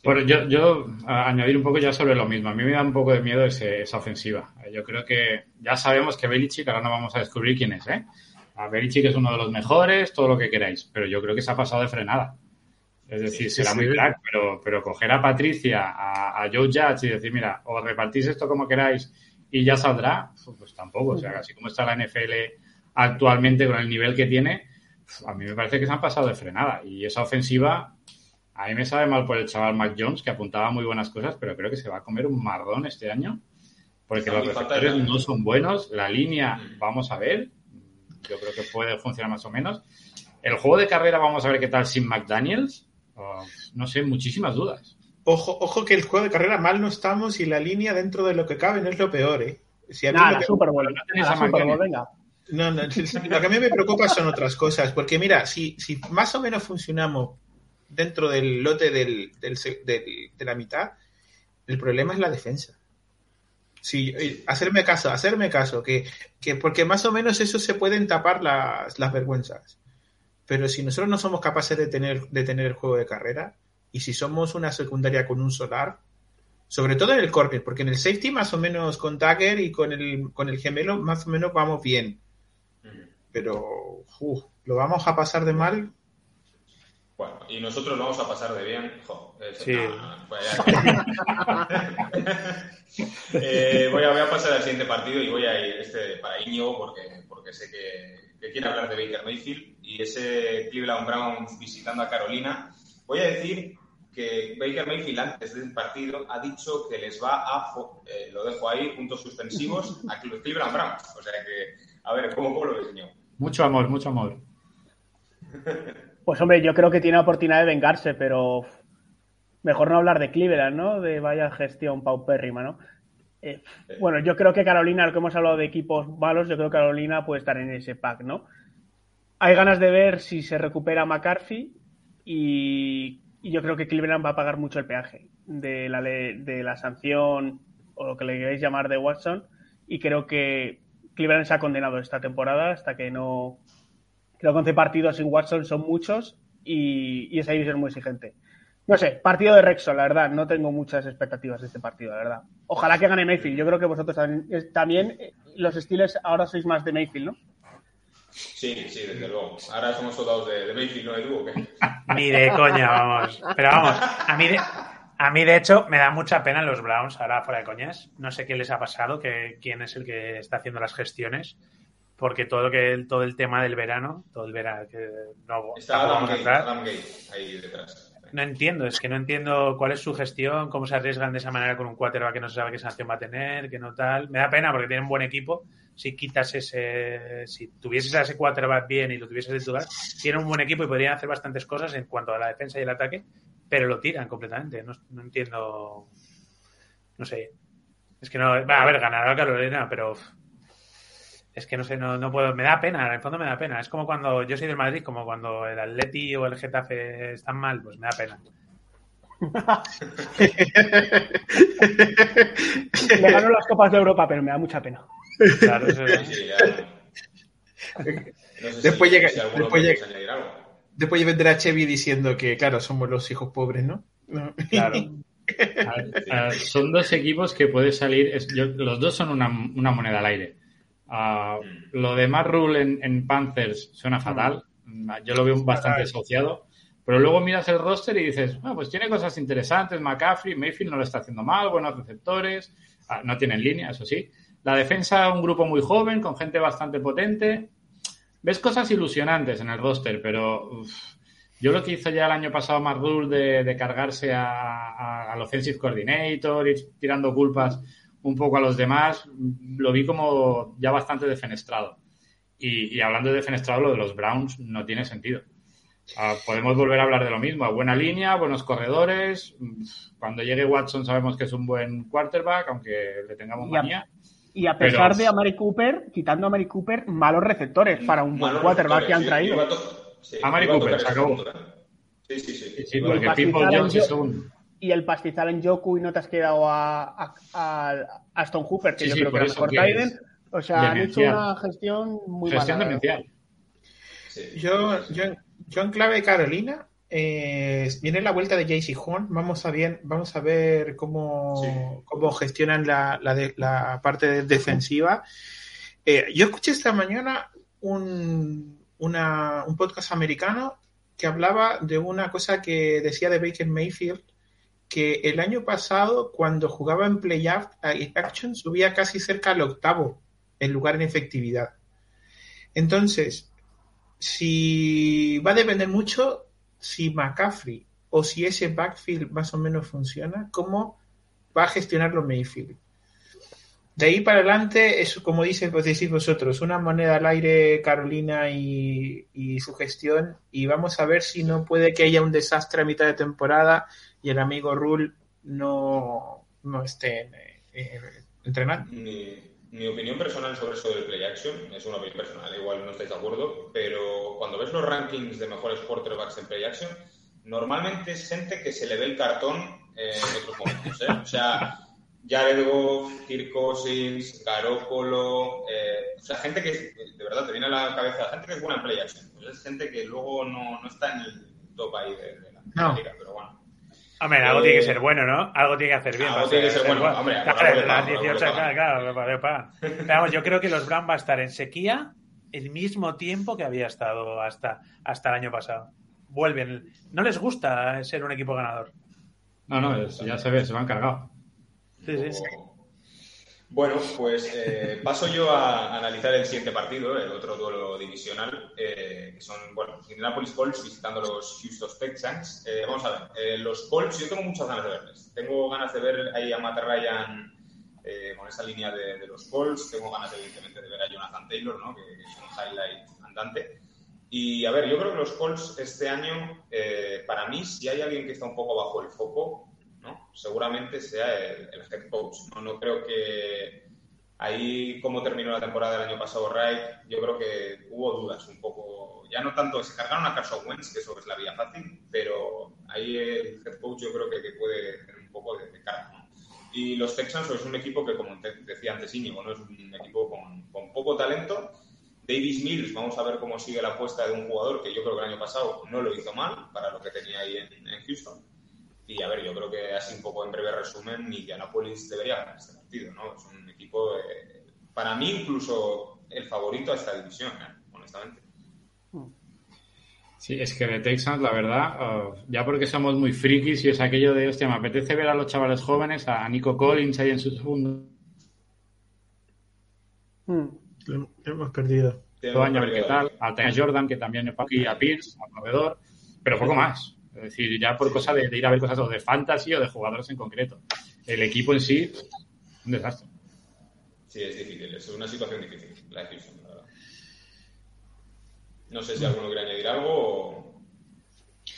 Bueno, yo, yo a añadir un poco ya sobre lo mismo. A mí me da un poco de miedo ese- esa ofensiva. Yo creo que ya sabemos que Belichick, ahora no vamos a descubrir quién es, ¿eh? A Belichick es uno de los mejores, todo lo que queráis, pero yo creo que se ha pasado de frenada. Es decir, será muy crack, pero, pero coger a Patricia, a, a Joe Judge y decir, mira, o repartís esto como queráis y ya saldrá, pues tampoco. O sea, así como está la NFL actualmente con el nivel que tiene, a mí me parece que se han pasado de frenada. Y esa ofensiva, a mí me sabe mal por el chaval Mac Jones, que apuntaba muy buenas cosas, pero creo que se va a comer un mardón este año, porque los receptores no son buenos, la línea, vamos a ver, yo creo que puede funcionar más o menos. El juego de carrera, vamos a ver qué tal sin McDaniels. No sé, muchísimas dudas. Ojo, ojo que el juego de carrera mal no estamos y la línea dentro de lo que cabe no es lo peor, ¿eh? Si a mí Nada, lo la que- Super Bowl. no la a Super Bowl, McDaniel. venga. No, no, lo que a mí me preocupa son otras cosas, porque mira, si, si más o menos funcionamos dentro del lote del, del se- del- de la mitad, el problema es la defensa. Sí, eh, hacerme caso, hacerme caso, que, que porque más o menos eso se pueden tapar las, las vergüenzas. Pero si nosotros no somos capaces de tener, de tener el juego de carrera, y si somos una secundaria con un solar, sobre todo en el corner, porque en el safety más o menos con Tagger y con el, con el gemelo más o menos vamos bien pero uf, lo vamos a pasar de mal. Bueno, y nosotros lo vamos a pasar de bien. Jo, es- Sí. no, pues Eh, voy, a, voy a pasar al siguiente partido y voy a ir este para Íñigo porque, porque sé que, que quiere hablar de Baker Mayfield y ese Cleveland Browns visitando a Carolina. Voy a decir que Baker Mayfield antes del partido ha dicho que les va a, eh, lo dejo ahí, puntos suspensivos, a los Cleveland Browns. O sea que, a ver, ¿cómo, cómo lo Íñigo? Mucho amor, mucho amor. Pues hombre, yo creo que tiene oportunidad de vengarse, pero mejor no hablar de Cleveland, ¿no? De vaya gestión paupérrima, ¿no? Eh, bueno, yo creo que Carolina, lo que hemos hablado de equipos malos, yo creo que Carolina puede estar en ese pack, ¿no? Hay ganas de ver si se recupera McCarthy y, y yo creo que Cleveland va a pagar mucho el peaje de la, de la sanción o lo que le queréis llamar de Watson y creo que Cleveland se ha condenado esta temporada hasta que no, Creo que 11 partidos sin Watson son muchos y, y esa división es muy exigente. No sé, partido de Rexon, la verdad. No tengo muchas expectativas de este partido, la verdad. Ojalá que gane Mayfield. Yo creo que vosotros también, eh, los Steelers ahora sois más de Mayfield, ¿no? Sí, sí, desde luego. Ahora somos soldados de, de Mayfield, ¿no, Edu? ¿o qué? Ni de coña, vamos. Pero vamos, a mí de, a mí de hecho me da mucha pena los Browns, ahora fuera de coñas. No sé qué les ha pasado, que, quién es el que está haciendo las gestiones, porque todo lo que todo el tema del verano, todo el verano que no Está Adam entrar. Adam Gate ahí detrás. No entiendo, es que no entiendo cuál es su gestión, cómo se arriesgan de esa manera con un quarterback que no se sabe qué sanción va a tener, que no tal. Me da pena porque tienen un buen equipo. Si quitas ese, si tuvieses a ese quarterback bien y lo tuvieses de titular, tienen un buen equipo y podrían hacer bastantes cosas en cuanto a la defensa y el ataque, pero lo tiran completamente. No, no entiendo, no sé. Es que no, va, a ver, ganará Carolina, pero es que no sé, no, no puedo, me da pena, en el fondo me da pena. Es como cuando yo soy del Madrid, como cuando el Atleti o el Getafe están mal, pues me da pena. Le gano las Copas de Europa, pero me da mucha pena. Claro, eso es- Sí. No sé Después si, llega- si después llega-. Después vendrá Chevy diciendo que, claro, somos los hijos pobres, ¿no? No. claro. A ver, son dos equipos que puede salir. es- yo- los dos son una, una moneda al aire. Ah, lo de Matt Rule en, en Panthers suena fatal. Mm, Yo lo veo bastante asociado. Pero luego miras el roster y dices, "Ah, pues tiene cosas interesantes. McCaffrey, Mayfield no lo está haciendo mal, buenos receptores. Ah, no tienen línea, eso sí. La defensa, un grupo muy joven, con gente bastante potente. Ves cosas ilusionantes en el roster, pero uf, Yo lo que hizo ya el año pasado Marrul de, de cargarse a- a- al offensive coordinator, ir tirando culpas un poco a los demás, lo vi como ya bastante defenestrado. Y, y hablando de defenestrado, lo de los Browns no tiene sentido. Ah, podemos volver a hablar de lo mismo. Buena línea, buenos corredores. Cuando llegue Watson sabemos que es un buen quarterback, aunque le tengamos Y a- manía. Y a pesar Pero- de a Mari Cooper, quitando a Mari Cooper, malos receptores para un buen quarterback que han sí, traído. iba a to- sí, A iba Cooper, se. Sí, sí, sí. Sí, porque People Jones es yo- un... Y el pastizal en Joku y no te has quedado a, a, a Aston Hooper, que Sí, yo sí, creo que era mejor Tyden. O sea, han hecho demencial. una gestión muy Gestión mala. demencial. Sí. Yo, yo, yo en clave Carolina, eh, viene la vuelta de JC Horn. Vamos a, bien, vamos a ver cómo, Sí. cómo gestionan la, la, de- la parte defensiva. Eh, yo escuché esta mañana un, una- un podcast americano que hablaba de una cosa que decía de Baker Mayfield, que el año pasado, cuando jugaba en playoff action, subía casi cerca al octavo en lugar en efectividad. Entonces, si va a depender mucho si McCaffrey o si ese backfield más o menos funciona, cómo va a gestionarlo Mayfield. De ahí para adelante, es como dice, pues decís vosotros, una moneda al aire Carolina y su gestión, y vamos a ver si no puede que haya un desastre a mitad de temporada y el amigo Rule no, no esté eh, eh, entrenando. Mi, mi opinión personal sobre eso del play action es una opinión personal, igual no estáis de acuerdo, pero cuando ves los rankings de mejores quarterbacks en play action, normalmente es gente que se le ve el cartón eh, en otros momentos. ¿eh? O sea, Jared Goff, Kirk Cousins, Garoppolo, eh, o sea, gente que de verdad te viene a la cabeza, gente que es buena en play action. Pues es gente que luego no, no está en el top ahí de, la, de la No. liga, pero bueno. Hombre, algo Eh, tiene que ser bueno, ¿no? Algo tiene que hacer bien. algo para tiene que ser bueno. bueno. Hombre, Claro, algo le las pagan, algo le 18, pagan. claro, claro. Pero vamos, yo creo que los Browns va a estar en sequía el mismo tiempo que había estado hasta, hasta el año pasado. Vuelven. No les gusta ser un equipo ganador. No, no, es- ya se ve, se lo han cargado. Sí, sí. Bueno, pues eh, paso yo a analizar el siguiente partido, el otro duelo divisional, eh, que son, bueno, Indianapolis Colts visitando los Houston Texans. Eh, vamos a ver, eh, los Colts, yo tengo muchas ganas de verles. Tengo ganas de ver ahí a Matt Ryan eh, con esa línea de, de los Colts. Tengo ganas, evidentemente, de ver a Jonathan Taylor, ¿no? que, que es un highlight andante. Y a ver, yo creo que los Colts este año, eh, para mí, si hay alguien que está un poco bajo el foco, ¿no? seguramente sea el, el head coach. ¿no? no creo que ahí, como terminó la temporada del año pasado, Wright, yo creo que hubo dudas un poco. Ya no tanto, se cargaron a Carson Wentz, que eso es la vía fácil, pero ahí el head coach yo creo que, que puede tener un poco de, de carga. ¿no? Y los Texans es un equipo que, como te decía antes Íñigo, ¿no? es un equipo con, con poco talento. Davis Mills, vamos a ver cómo sigue la apuesta de un jugador que yo creo que el año pasado no lo hizo mal para lo que tenía ahí en, en Houston. Y a ver, yo creo que así un poco en breve resumen, Indianapolis debería ganar este partido, ¿no? Es un equipo, eh, para mí incluso el favorito a esta división, ¿eh? honestamente. Sí, es que de Texans, la verdad, uh, ya porque somos muy frikis y es aquello de, hostia, me apetece ver a los chavales jóvenes, a Nico Collins ahí en su segundo Hmm. Lo hemos perdido. año, a ver qué tal, a Jordan, que también es aquí, a Pierce, a corredor, pero poco más. Es decir, ya por cosa de, de ir a ver cosas o de fantasy o de jugadores en concreto. El equipo en sí, un desastre. Sí, es difícil, es una situación difícil, la de Houston, la verdad. No sé si alguno quiere añadir algo o...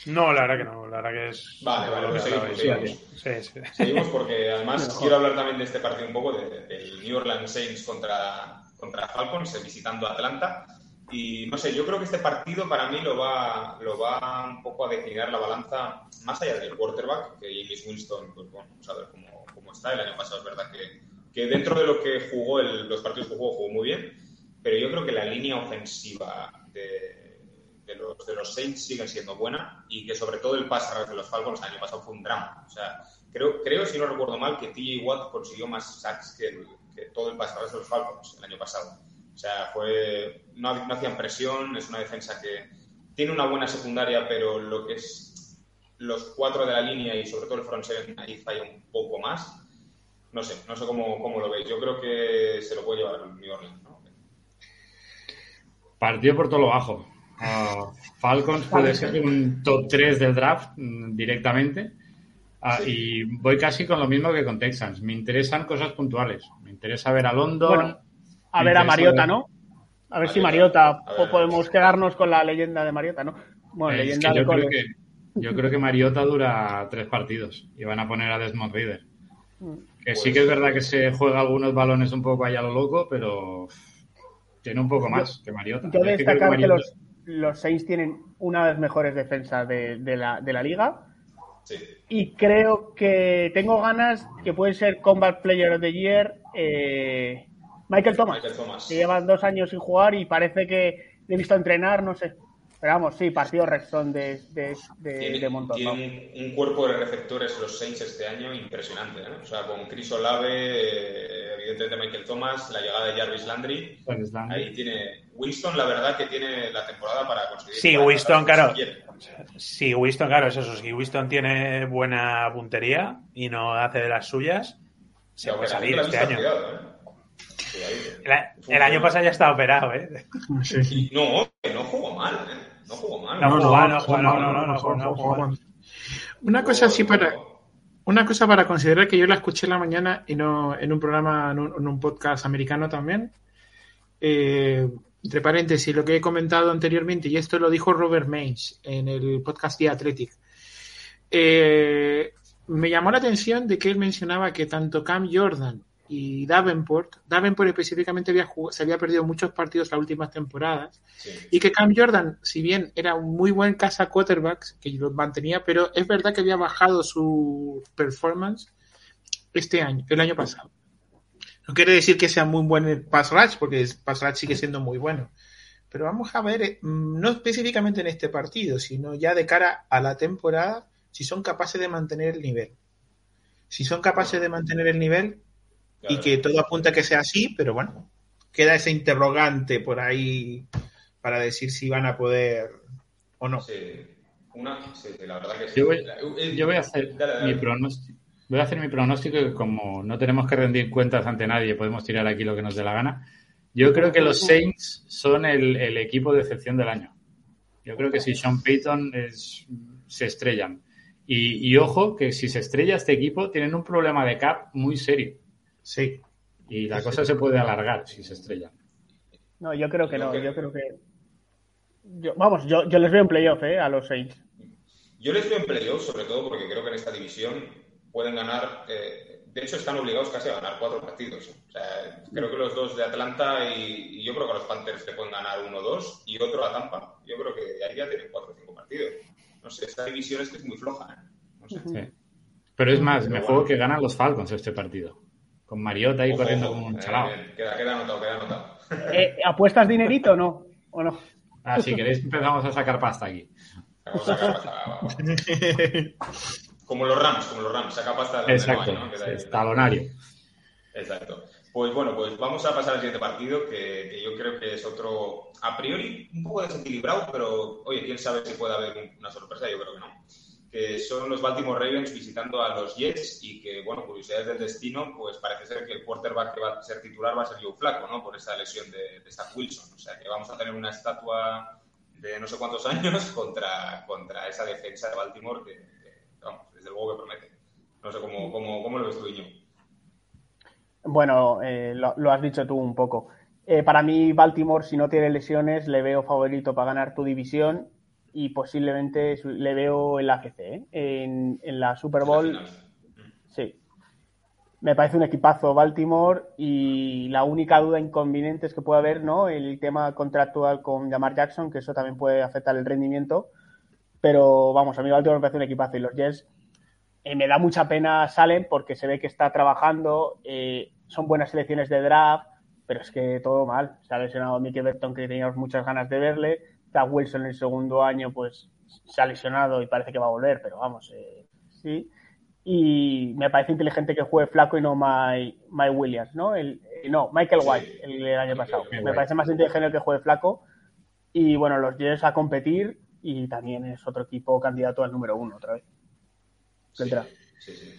No, la verdad que no. La verdad que es. Vale, vale, pues seguimos, seguimos. sí, sí. Seguimos porque además quiero hablar también de este partido un poco, de- del New Orleans Saints contra, contra Falcons, eh, visitando Atlanta. Y no sé, yo creo que este partido para mí lo va, lo va un poco a declinar la balanza, más allá del quarterback, que James Winston, pues bueno, vamos a ver cómo, cómo está. El año pasado es verdad que, que dentro de lo que jugó, el- los partidos que jugó, jugó muy bien, pero yo creo que la línea ofensiva de, de los, de los Saints sigue siendo buena y que sobre todo el pase de los Falcons el año pasado fue un drama. O sea, creo, creo si no recuerdo mal, que TJ Watt consiguió más sacks que, que todo el pase de los Falcons el año pasado. O sea, fue, no, no hacían presión, es una defensa que tiene una buena secundaria, pero lo que es los cuatro de la línea y sobre todo el front seven ahí falla un poco más. No sé, no sé cómo, cómo lo veis. Yo creo que se lo puede llevar el New Orleans, ¿no? Partido por todo lo bajo. Ah, Falcons puede ser un top 3 del draft mm, directamente. Ah, Y voy casi con lo mismo que con Texans. Me interesan cosas puntuales. Me interesa ver a London. Bueno, a ver a Mariota, ver- ¿no? A ver si Mariota. Mariota, A ver. o podemos quedarnos con la leyenda de Mariota, ¿no? Bueno, Eh, es leyenda que de yo, creo que, yo creo que Mariota dura tres partidos y van a poner a Desmond Reader. Que sí que es verdad que se juega algunos balones un poco allá a lo loco, pero tiene un poco más que Mariota. Yo Es que creo destacar que Mariota- los, los Saints tienen una de las mejores defensas de, de la, de la liga Sí. y creo que tengo ganas que puede ser Combat Player of the Year eh, Michael Thomas, Michael Thomas. que lleva dos años sin jugar y parece que le he visto entrenar, no sé. Pero vamos, sí, partido Rexon de, de, de, Tiene, de montón. ¿no? un, un cuerpo de receptores los Saints este año impresionante. ¿eh? O sea, con Chris Olave, eh, evidentemente Michael Thomas, la llegada de Jarvis Landry. Jarvis Landry. Ahí tiene Winston, la verdad que tiene la temporada para conseguir. Sí, 40 Winston, claro. Si Winston, claro, es eso. Si Winston tiene buena puntería y no hace de las suyas, se puede salir este año. cuidado, ¿eh? El, año pasado ya está operado, ¿eh? No, no jugó mal, ¿eh? No jugó mal. No, No, jugó, no, no, jugó, no, no, no, no, jugó, no, jugó, jugó. jugó. Una cosa así para una cosa para considerar que yo la escuché en la mañana y no en un programa en un, en un podcast americano también. Eh, entre paréntesis, lo que he comentado anteriormente y esto lo dijo Robert Mays en el podcast The Athletic. Eh, me llamó la atención de que él mencionaba que tanto Cam Jordan y Davenport, Davenport específicamente había jugado- se había perdido muchos partidos las últimas temporadas Sí. y que Cam Jordan, si bien era un muy buen casa quarterbacks, que lo mantenía, pero es verdad que había bajado su performance este año, el año pasado. No quiere decir que sea muy buen el pass rush, porque el pass rush sigue siendo muy bueno. Pero vamos a ver, eh, mm, no específicamente en este partido, sino ya de cara a la temporada, si son capaces de mantener el nivel. Si son capaces de mantener el nivel, y que todo apunta a que sea así, pero bueno, queda ese interrogante por ahí para decir si van a poder o no. Sí. Una, sí, la verdad que sí. Yo voy, yo a hacer Dale, dale. mi pronóstico. Voy a hacer mi pronóstico y como no tenemos que rendir cuentas ante nadie, podemos tirar aquí lo que nos dé la gana. Yo creo que los Saints son el, el equipo de excepción del año. Yo creo que si Sean Payton es, se estrellan. Y, y ojo, que si se estrella este equipo, tienen un problema de cap muy serio. Sí. Y la cosa se puede alargar si se estrellan. No, yo creo que Yo no, creo- yo creo que... yo- vamos, yo, yo les veo en playoff, ¿eh? A los Saints. Yo les veo en playoff, sobre todo porque creo que en esta división pueden ganar. eh, de hecho, están obligados casi a ganar cuatro partidos. O sea, creo que los dos de Atlanta y, y yo creo que a los Panthers le pueden ganar uno o dos y otro a Tampa. Yo creo que ahí ya tienen cuatro o cinco partidos. No sé, esta división es que es muy floja. ¿eh? No sé. Sí. Pero es más, me Pero juego bueno. que ganan los Falcons este partido. Con Mariota ahí Ojo, corriendo ojo. como un Eh, chalao. bien, queda, queda anotado, queda anotado. Eh, ¿Apuestas dinerito o no? ¿O no? Ah, si queréis empezamos a sacar pasta aquí. Vamos a sacar pasta, va, va, va. Como los Rams, como los Rams, saca pasta de Exacto, no hay, ¿no? Es talonario. Exacto. Pues bueno, pues vamos a pasar al siguiente partido, que, que yo creo que es otro, a priori, un poco desequilibrado, pero oye, quién sabe si puede haber un- una sorpresa, yo creo que no. Que son los Baltimore Ravens visitando a los Jets y que, bueno, curiosidades del destino, pues parece ser que el quarterback que va a ser titular va a ser Joe Flaco, ¿no? Por esa lesión de, de Wilson. O sea, que vamos a tener una estatua de no sé cuántos años contra, contra esa defensa de Baltimore que, vamos, desde luego que promete. No sé cómo, cómo, cómo lo ves tú, Iñigo. Bueno, eh, lo, lo has dicho tú un poco. Eh, para mí, Baltimore, si no tiene lesiones, le veo favorito para ganar tu división y posiblemente le veo en la AFC, ¿eh? en, en la Super Bowl. Sí. Me parece un equipazo Baltimore y la única duda inconveniente es que puede haber, ¿no? El tema contractual con Jamar Jackson, que eso también puede afectar el rendimiento. Pero vamos, a mí Baltimore me parece un equipazo y los Jets eh, me da mucha pena Salen porque se ve que está trabajando, eh, son buenas selecciones de draft, pero es que todo mal. Se ha lesionado Mickey Burton, que teníamos muchas ganas de verle. Wilson en el segundo año, pues se ha lesionado y parece que va a volver, pero vamos, eh, sí. Y me parece inteligente que juegue Flaco y no Mike, Mike Williams, ¿no? El, eh, no, Michael. White, el, año pasado. Michael Me White. parece más inteligente que juegue Flaco. Y bueno, los Jets a competir y también es otro equipo candidato al número uno otra vez. Sí, Entra. sí, sí.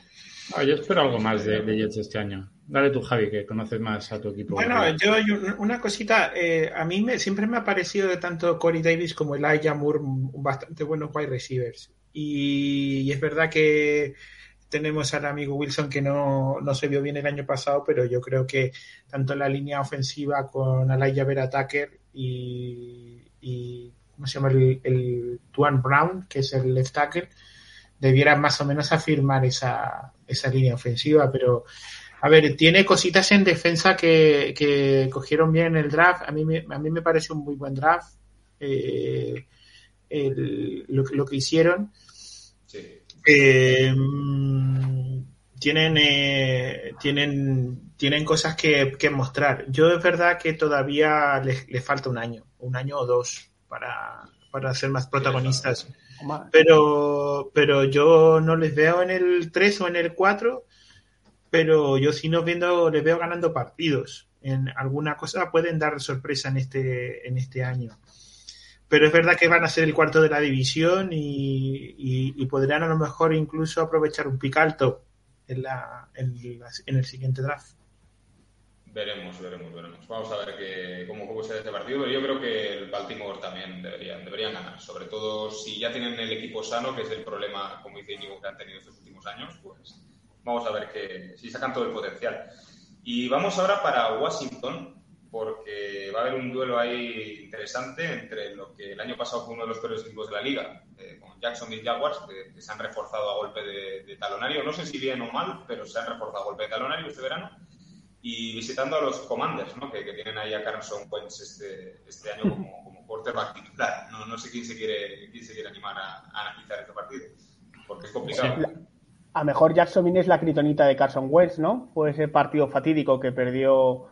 Yo espero algo más de, de Jets este año. Dale tú, Javi, que conoces más a tu equipo. Bueno, yo, yo una cosita, eh, a mí me, siempre me ha parecido de tanto Corey Davis como Elijah Moore bastante buenos wide receivers. Y, y es verdad que tenemos al amigo Wilson que no, no, se vio bien el año pasado, pero yo creo que tanto la línea ofensiva con Alaya Vera Tucker y, y, ¿cómo se llama? El, el Tuan Brown, que es el left tackle, debieran más o menos afirmar esa, esa línea ofensiva, pero a ver, tiene cositas en defensa que, que cogieron bien en el draft. A mí me, a mí me parece un muy buen draft eh, el, lo, lo, que hicieron. Sí. Eh, tienen, eh, tienen, tienen cosas que, que, mostrar. Yo es verdad que todavía les, les, falta un año, un año o dos para, para ser más protagonistas. Pero, pero yo no les veo en el 3 o en el 4, pero yo sí no viendo, les veo ganando partidos. En alguna cosa pueden dar sorpresa en este, en este año pero es verdad que van a ser el cuarto de la división y, y, podrían a lo mejor incluso aprovechar un pick alto en, la, en, el siguiente draft. Veremos, veremos, veremos. Vamos a ver que, cómo, será este partido, pero yo creo que el Baltimore también deberían, deberían ganar, sobre todo si ya tienen el equipo sano, que es el problema, como dice Íñigo, que han tenido estos últimos años, pues vamos a ver que, si sacan todo el potencial. Y vamos ahora para Washington, porque va a haber un duelo ahí interesante entre lo que el año pasado fue uno de los peores equipos de la liga, eh, con Jacksonville Jaguars, que, que, se han reforzado a golpe de, de, talonario, no sé si bien o mal, pero se han reforzado a golpe de talonario este verano, y visitando a los Commanders, ¿no? que, que tienen ahí a Carson Wentz este, este año como, como quarterback titular. No, no sé quién se quiere, quién se quiere animar a, a analizar este partido, porque es complicado. A mejor Jacksonville es la critonita de Carson Wentz, ¿no? Fue ese partido fatídico que perdió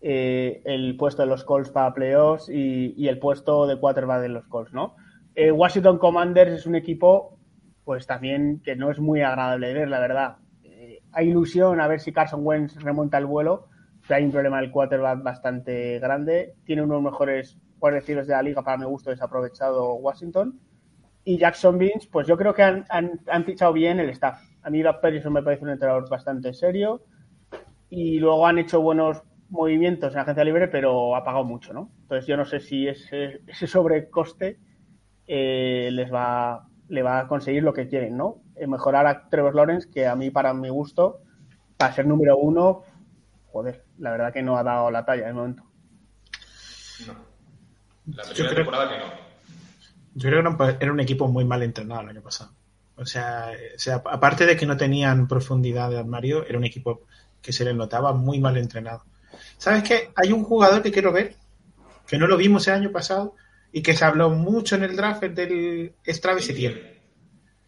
eh, el puesto de los Colts para playoffs y, el puesto de quarterback de los Colts, ¿no? Eh, Washington Commanders es un equipo, pues también que no es muy agradable de ver, la verdad. Eh, hay ilusión a ver si Carson Wentz remonta el vuelo, pero hay un problema del quarterback bastante grande. Tiene unos mejores receivers de la liga, para mi gusto, desaprovechado Washington. Y Jacksonville, pues yo creo que han fichado bien el staff. A mí Doug Peterson me parece un entrenador bastante serio y luego han hecho buenos movimientos en agencia libre, pero ha pagado mucho, ¿no? Entonces yo no sé si ese, ese sobrecoste eh, les va, le va a conseguir lo que quieren, ¿no? Eh, mejorar a Trevor Lawrence, que a mí, para mi gusto, para ser número uno, joder, la verdad que no ha dado la talla de momento. No. La primera creo, temporada que no. Yo creo que era un equipo muy mal entrenado el año pasado. O sea, o sea, aparte de que no tenían profundidad de armario, era un equipo que se les notaba muy mal entrenado. ¿Sabes qué? Hay un jugador que quiero ver, que no lo vimos el año pasado y que se habló mucho en el draft del Travis Etienne.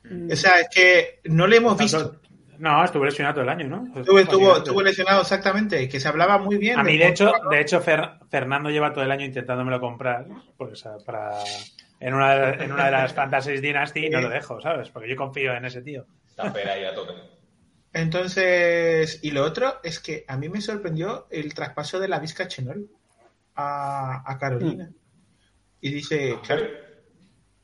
Mm. O sea, es que no le hemos visto. No, estuvo lesionado todo el año, ¿no? Estuvo, estuvo, estuvo lesionado exactamente, que se hablaba muy bien. A mí, de hecho, de hecho Fer, Fernando lleva todo el año intentándomelo comprar, pues, para en una, de, en una de las Fantasy Dynasty y no lo dejo, ¿sabes? Porque yo confío en ese tío. Está ahí a tope. Entonces, y lo otro es que a mí me sorprendió el traspaso de la Vizca Chenol a, a Carolina. Mm. Y dice, han, claro,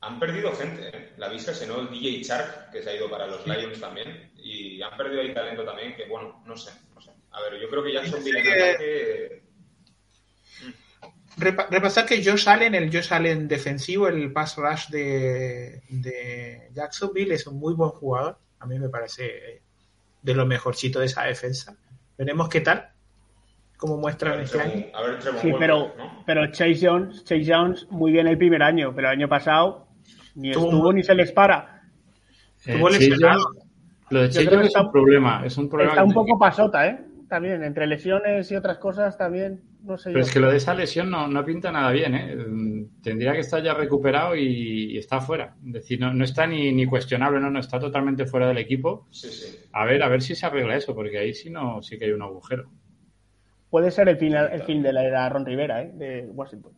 han perdido gente, ¿eh? La Vizca Chenol, DJ Shark, que se ha ido para los Lions también, y han perdido ahí talento también, que bueno, no sé, no sé. A ver, yo creo que Jacksonville en ataque... Repa repasar que Josh Allen, el Josh Allen defensivo, el pass rush de, de Jacksonville, es un muy buen jugador. A mí me parece de lo mejorcito de esa defensa. Veremos qué tal, como muestra este año. A ver, sí, pero, ¿no? pero Chase Jones, Chase Jones muy bien el primer año, pero el año pasado ni estuvo un... ni se les para. Eh, estuvo lesionado. Lo de Chase Jones es un problema. Es un problema está un poco pasota, ¿eh? También, entre lesiones y otras cosas también, no sé Pero yo. es que lo de esa lesión no, no pinta nada bien, ¿eh? Tendría que estar ya recuperado y, y está fuera. Es decir, no, no está ni, ni, cuestionable, ¿no? No está totalmente fuera del equipo. Sí, sí. A ver, a ver si se arregla eso, porque ahí sí no, sí que hay un agujero. Puede ser el fin, el fin de la era Ron Rivera, ¿eh? De Washington.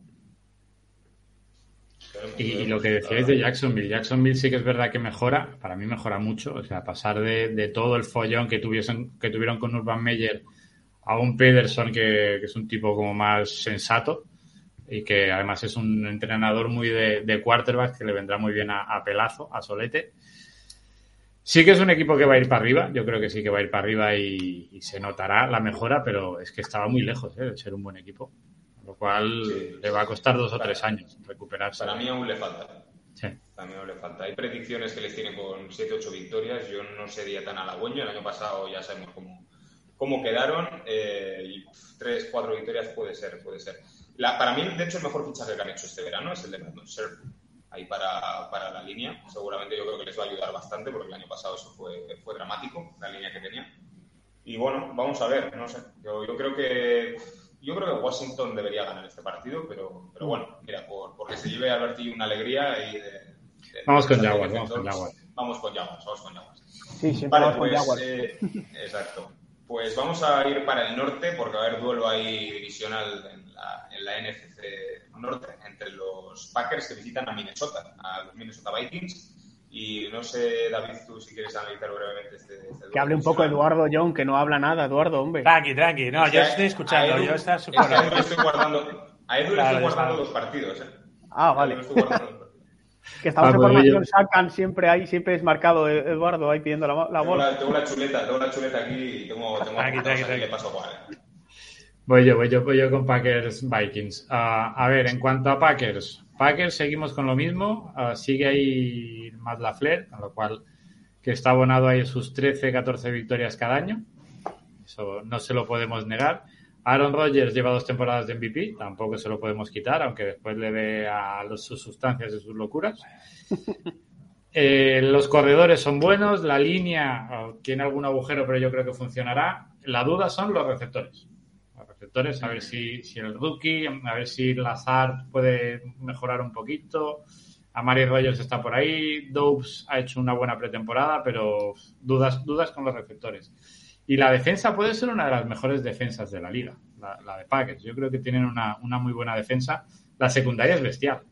Y, lo que decíais de Jacksonville, Jacksonville sí que es verdad que mejora, para mí mejora mucho, o sea, pasar de, todo el follón que, tuviesen, que tuvieron con Urban Meyer a un Pederson que, es un tipo como más sensato y que además es un entrenador muy de, de quarterback que le vendrá muy bien a, Pelazo, a Solete. Sí que es un equipo que va a ir para arriba, yo creo que sí que va a ir para arriba y, y se notará la mejora, pero es que estaba muy lejos ¿eh? de ser un buen equipo, lo cual Sí. le va a costar dos o Para- tres años recuperarse. Para mí aún le falta. Sí. A mí aún le falta. Hay predicciones que les tienen con 7-8 victorias. Yo no sería tan halagüeño. El año pasado ya sabemos cómo, cómo quedaron. eh, y 3-4 victorias puede ser, puede ser. La- para mí, de hecho, el mejor fichaje que han hecho este verano es el de Brandon Scherf. Ahí para, para la línea. Seguramente yo creo que les va a ayudar bastante porque el año pasado eso fue, fue dramático, la línea que tenía. Y bueno, vamos a ver, no sé. Yo, yo creo que yo creo que Washington debería ganar este partido, pero, pero bueno, mira, por, porque se lleve a Alberti una alegría y de, de- Vamos con Jaguars, vamos con Jaguars. Vamos con Jaguars, vamos con Jaguars. Sí, siempre Vale, vamos con pues, Jaguars. eh, exacto. Pues vamos a ir para el norte porque va a haber duelo ahí divisional en la, en la NFC Norte entre los Packers que visitan a Minnesota, a los Minnesota Vikings. Y no sé, David, tú si quieres analizar brevemente este, este Que hable un poco. Eduardo John, que no habla nada, Eduardo, hombre. Tranqui, tranqui. No, yo estoy a escuchando. Edu- Yo estaba es súper. que a Edu le estoy guardando, a Edu le Claro, estoy guardando está. los partidos, ¿eh? Ah, vale. Que estamos Ah, en formación, yo- sacan siempre ahí, siempre es marcado eh, Eduardo ahí pidiendo la, la Tengo bola. la, tengo la chuleta, tengo la chuleta aquí y tengo, tengo tranqui, aquí, tranqui. le paso cuál. Voy yo, voy yo, voy yo con Packers Vikings. Ah, a ver, en cuanto a Packers, Packers seguimos con lo mismo. Ah, sigue ahí Matt LaFleur, con lo cual que está abonado ahí sus 13, 14 victorias cada año. Eso no se lo podemos negar. Aaron Rodgers lleva dos temporadas de MVP, tampoco se lo podemos quitar, aunque después le ve a los- sus sustancias y sus locuras. Eh, los corredores son buenos, la línea oh, tiene algún agujero, pero yo creo que funcionará. La duda son los receptores. Receptores, a ver si, si el rookie, a ver si Lazard puede mejorar un poquito. Amari Rogers está por ahí. Dobbs ha hecho una buena pretemporada, pero dudas, dudas con los receptores. Y la defensa puede ser una de las mejores defensas de la liga, la, la de Packers. Yo creo que tienen una, una muy buena defensa. La secundaria es bestial.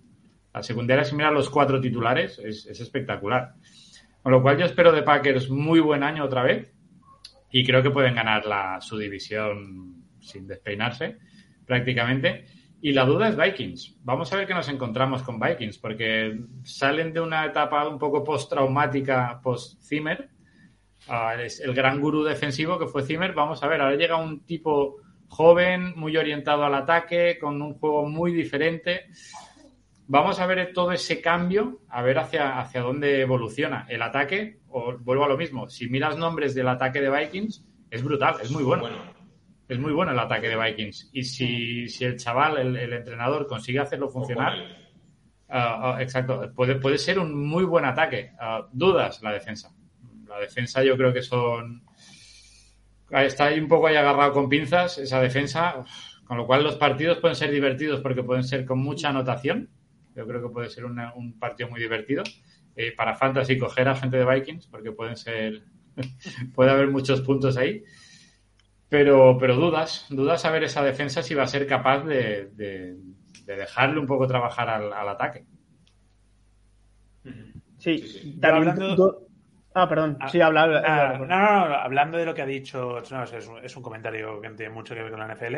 La secundaria, si miras los cuatro titulares, es, es espectacular. Con lo cual yo espero de Packers muy buen año otra vez y creo que pueden ganar la, su división sin despeinarse prácticamente. Y la duda es Vikings. Vamos a ver qué nos encontramos con Vikings, porque salen de una etapa un poco post-traumática, post-Zimmer. Ah, es el gran gurú defensivo que fue Zimmer. Vamos a ver, ahora llega un tipo joven, muy orientado al ataque, con un juego muy diferente. Vamos a ver todo ese cambio, a ver hacia, hacia dónde evoluciona el ataque. O vuelvo a lo mismo, si miras nombres del ataque de Vikings, es brutal, es muy bueno. Es muy bueno el ataque de Vikings. Y si, si el chaval, el, el entrenador, consigue hacerlo funcionar, ah, exacto, puede, puede ser un muy buen ataque. Ah, dudas, la defensa. La defensa yo creo que son... Está ahí un poco ahí agarrado con pinzas esa defensa, con lo cual los partidos pueden ser divertidos porque pueden ser con mucha anotación. Yo creo que puede ser una- un partido muy divertido. Eh, para Fantasy coger a gente de Vikings porque pueden ser... puede haber muchos puntos ahí. Pero, pero dudas, dudas a ver esa defensa si va a ser capaz de, de- de dejarle un poco trabajar al, al ataque. Sí, Sí, sí. también hablando- Ah, perdón. Sí, habla. habla, Ah, habla. no, no, no, hablando de lo que ha dicho, no, es, un, es un comentario que no tiene mucho que ver con la NFL.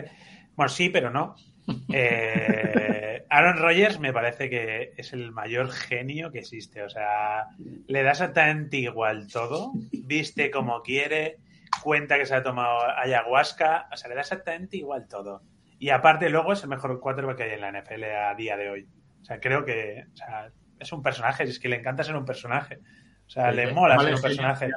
Bueno, sí, pero no. Eh, Aaron Rodgers me parece que es el mayor genio que existe. O sea, le da exactamente igual todo, viste como quiere, cuenta que se ha tomado ayahuasca, o sea, le da exactamente igual todo. Y aparte, luego es el mejor quarterback que hay en la NFL a día de hoy. O sea, creo que o sea, es un personaje, es que le encanta ser un personaje. O sea, le mola ser un personaje.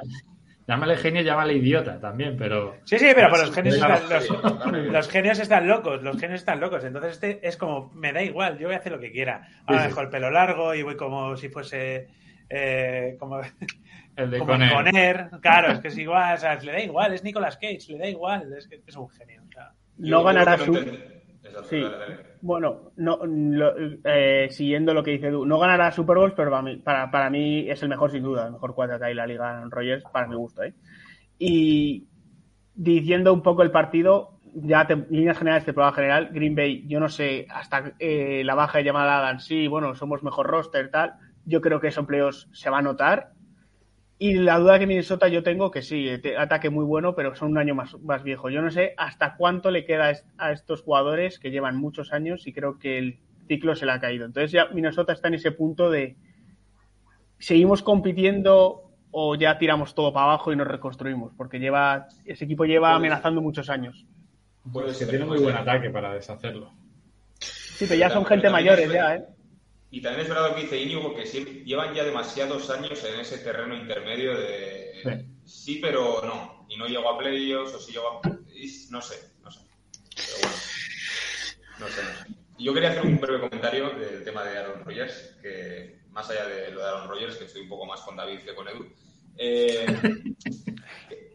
Llámale genio, llámale idiota también, pero Sí, sí, pero por los genios, están, los, los genios están locos, los genios están locos. Entonces este es como, me da igual, yo voy a hacer lo que quiera. Ahora Sí, sí. dejo el pelo largo y voy como si fuese eh, como, el de como Conner. Conner. Claro, es que es igual, o sea, le da igual, es Nicolas Cage, le da igual, es que es un genio. o sea. No ganará su. Sí. Bueno, no, lo- eh, siguiendo lo que dice Du, no ganará Super Bowl, pero para mí, para, para mí es el mejor sin duda, el mejor cuadro que hay en la liga Aaron Rodgers, para mi gusto. ¿eh? Y diciendo un poco el partido, ya te- líneas generales de prueba general, Green Bay, yo no sé, hasta eh, la baja de llamada Adams, sí, bueno, somos mejor roster, tal, yo creo que esos empleos se va a notar. Y la duda que Minnesota yo tengo, que sí, te- ataque muy bueno, pero son un año más, más viejo. Yo no sé hasta cuánto le queda a est- a estos jugadores que llevan muchos años y creo que el ciclo se le ha caído. Entonces ya Minnesota está en ese punto de seguimos compitiendo o ya tiramos todo para abajo y nos reconstruimos, porque lleva ese equipo lleva amenazando muchos años. Pues que tiene muy buen ataque para deshacerlo. Sí, pero ya son gente mayores ya, ¿eh? Y también es verdad lo que dice Íñigo, que llevan ya demasiados años en ese terreno intermedio de sí, pero no. Y no llego a playoffs o si llego a... No sé, no sé. Pero bueno, no sé, no sé. Yo quería hacer un breve comentario del tema de Aaron Rodgers, que más allá de lo de Aaron Rodgers, que estoy un poco más con David que con Edu, eh,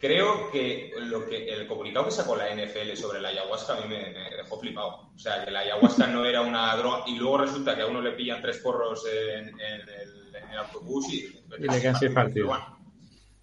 creo que lo que el comunicado que sacó la NFL sobre la ayahuasca a mí me, dejó flipado. O sea, que la ayahuasca no era una droga y luego resulta que a uno le pillan tres porros en, el, autobús y, y le partidos.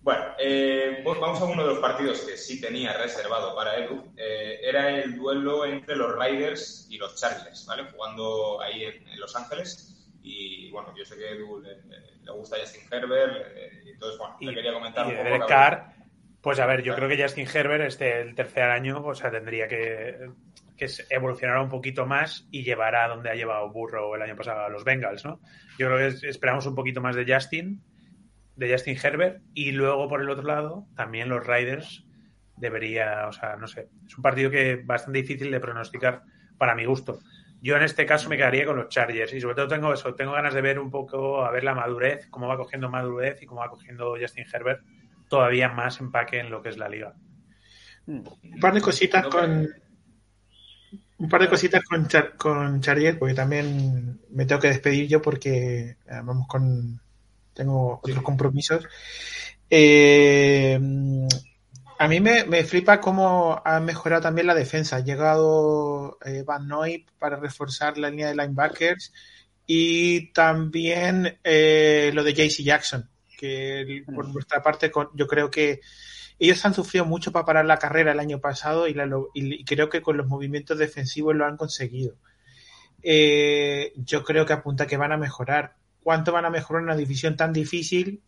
Bueno, eh, pues vamos a uno de los partidos que sí tenía reservado para Edu. Eh, era el duelo entre los Riders y los Chargers, ¿vale? Jugando ahí en, Los Ángeles. Y bueno, yo sé que a Edu le, gusta Justin Herbert, eh, entonces bueno, le quería comentar un poco. Carr, pues a ver, yo creo que Justin Herbert, este el tercer año, o sea, tendría que, que evolucionar un poquito más y llevar a donde ha llevado Burro el año pasado a los Bengals, ¿no? Yo creo que esperamos un poquito más de Justin de Justin Herbert y luego por el otro lado también los Riders debería, o sea, no sé, es un partido que es bastante difícil de pronosticar para mi gusto. Yo en este caso me quedaría con los Chargers y sobre todo tengo eso, tengo ganas de ver un poco, a ver la madurez, cómo va cogiendo madurez y cómo va cogiendo Justin Herbert todavía más empaque en lo que es la liga. Un par de cositas con un par de cositas con, con Chargers porque también me tengo que despedir yo porque eh, vamos con tengo otros compromisos. Eh, a mí me, flipa cómo ha mejorado también la defensa. Ha llegado eh, Van Noy para reforzar la línea de linebackers y también eh, lo de JC Jackson, que por nuestra parte yo creo que ellos han sufrido mucho para parar la carrera el año pasado y, y creo que con los movimientos defensivos lo han conseguido. yo creo que apunta que van a mejorar cuánto van a mejorar una división tan difícil.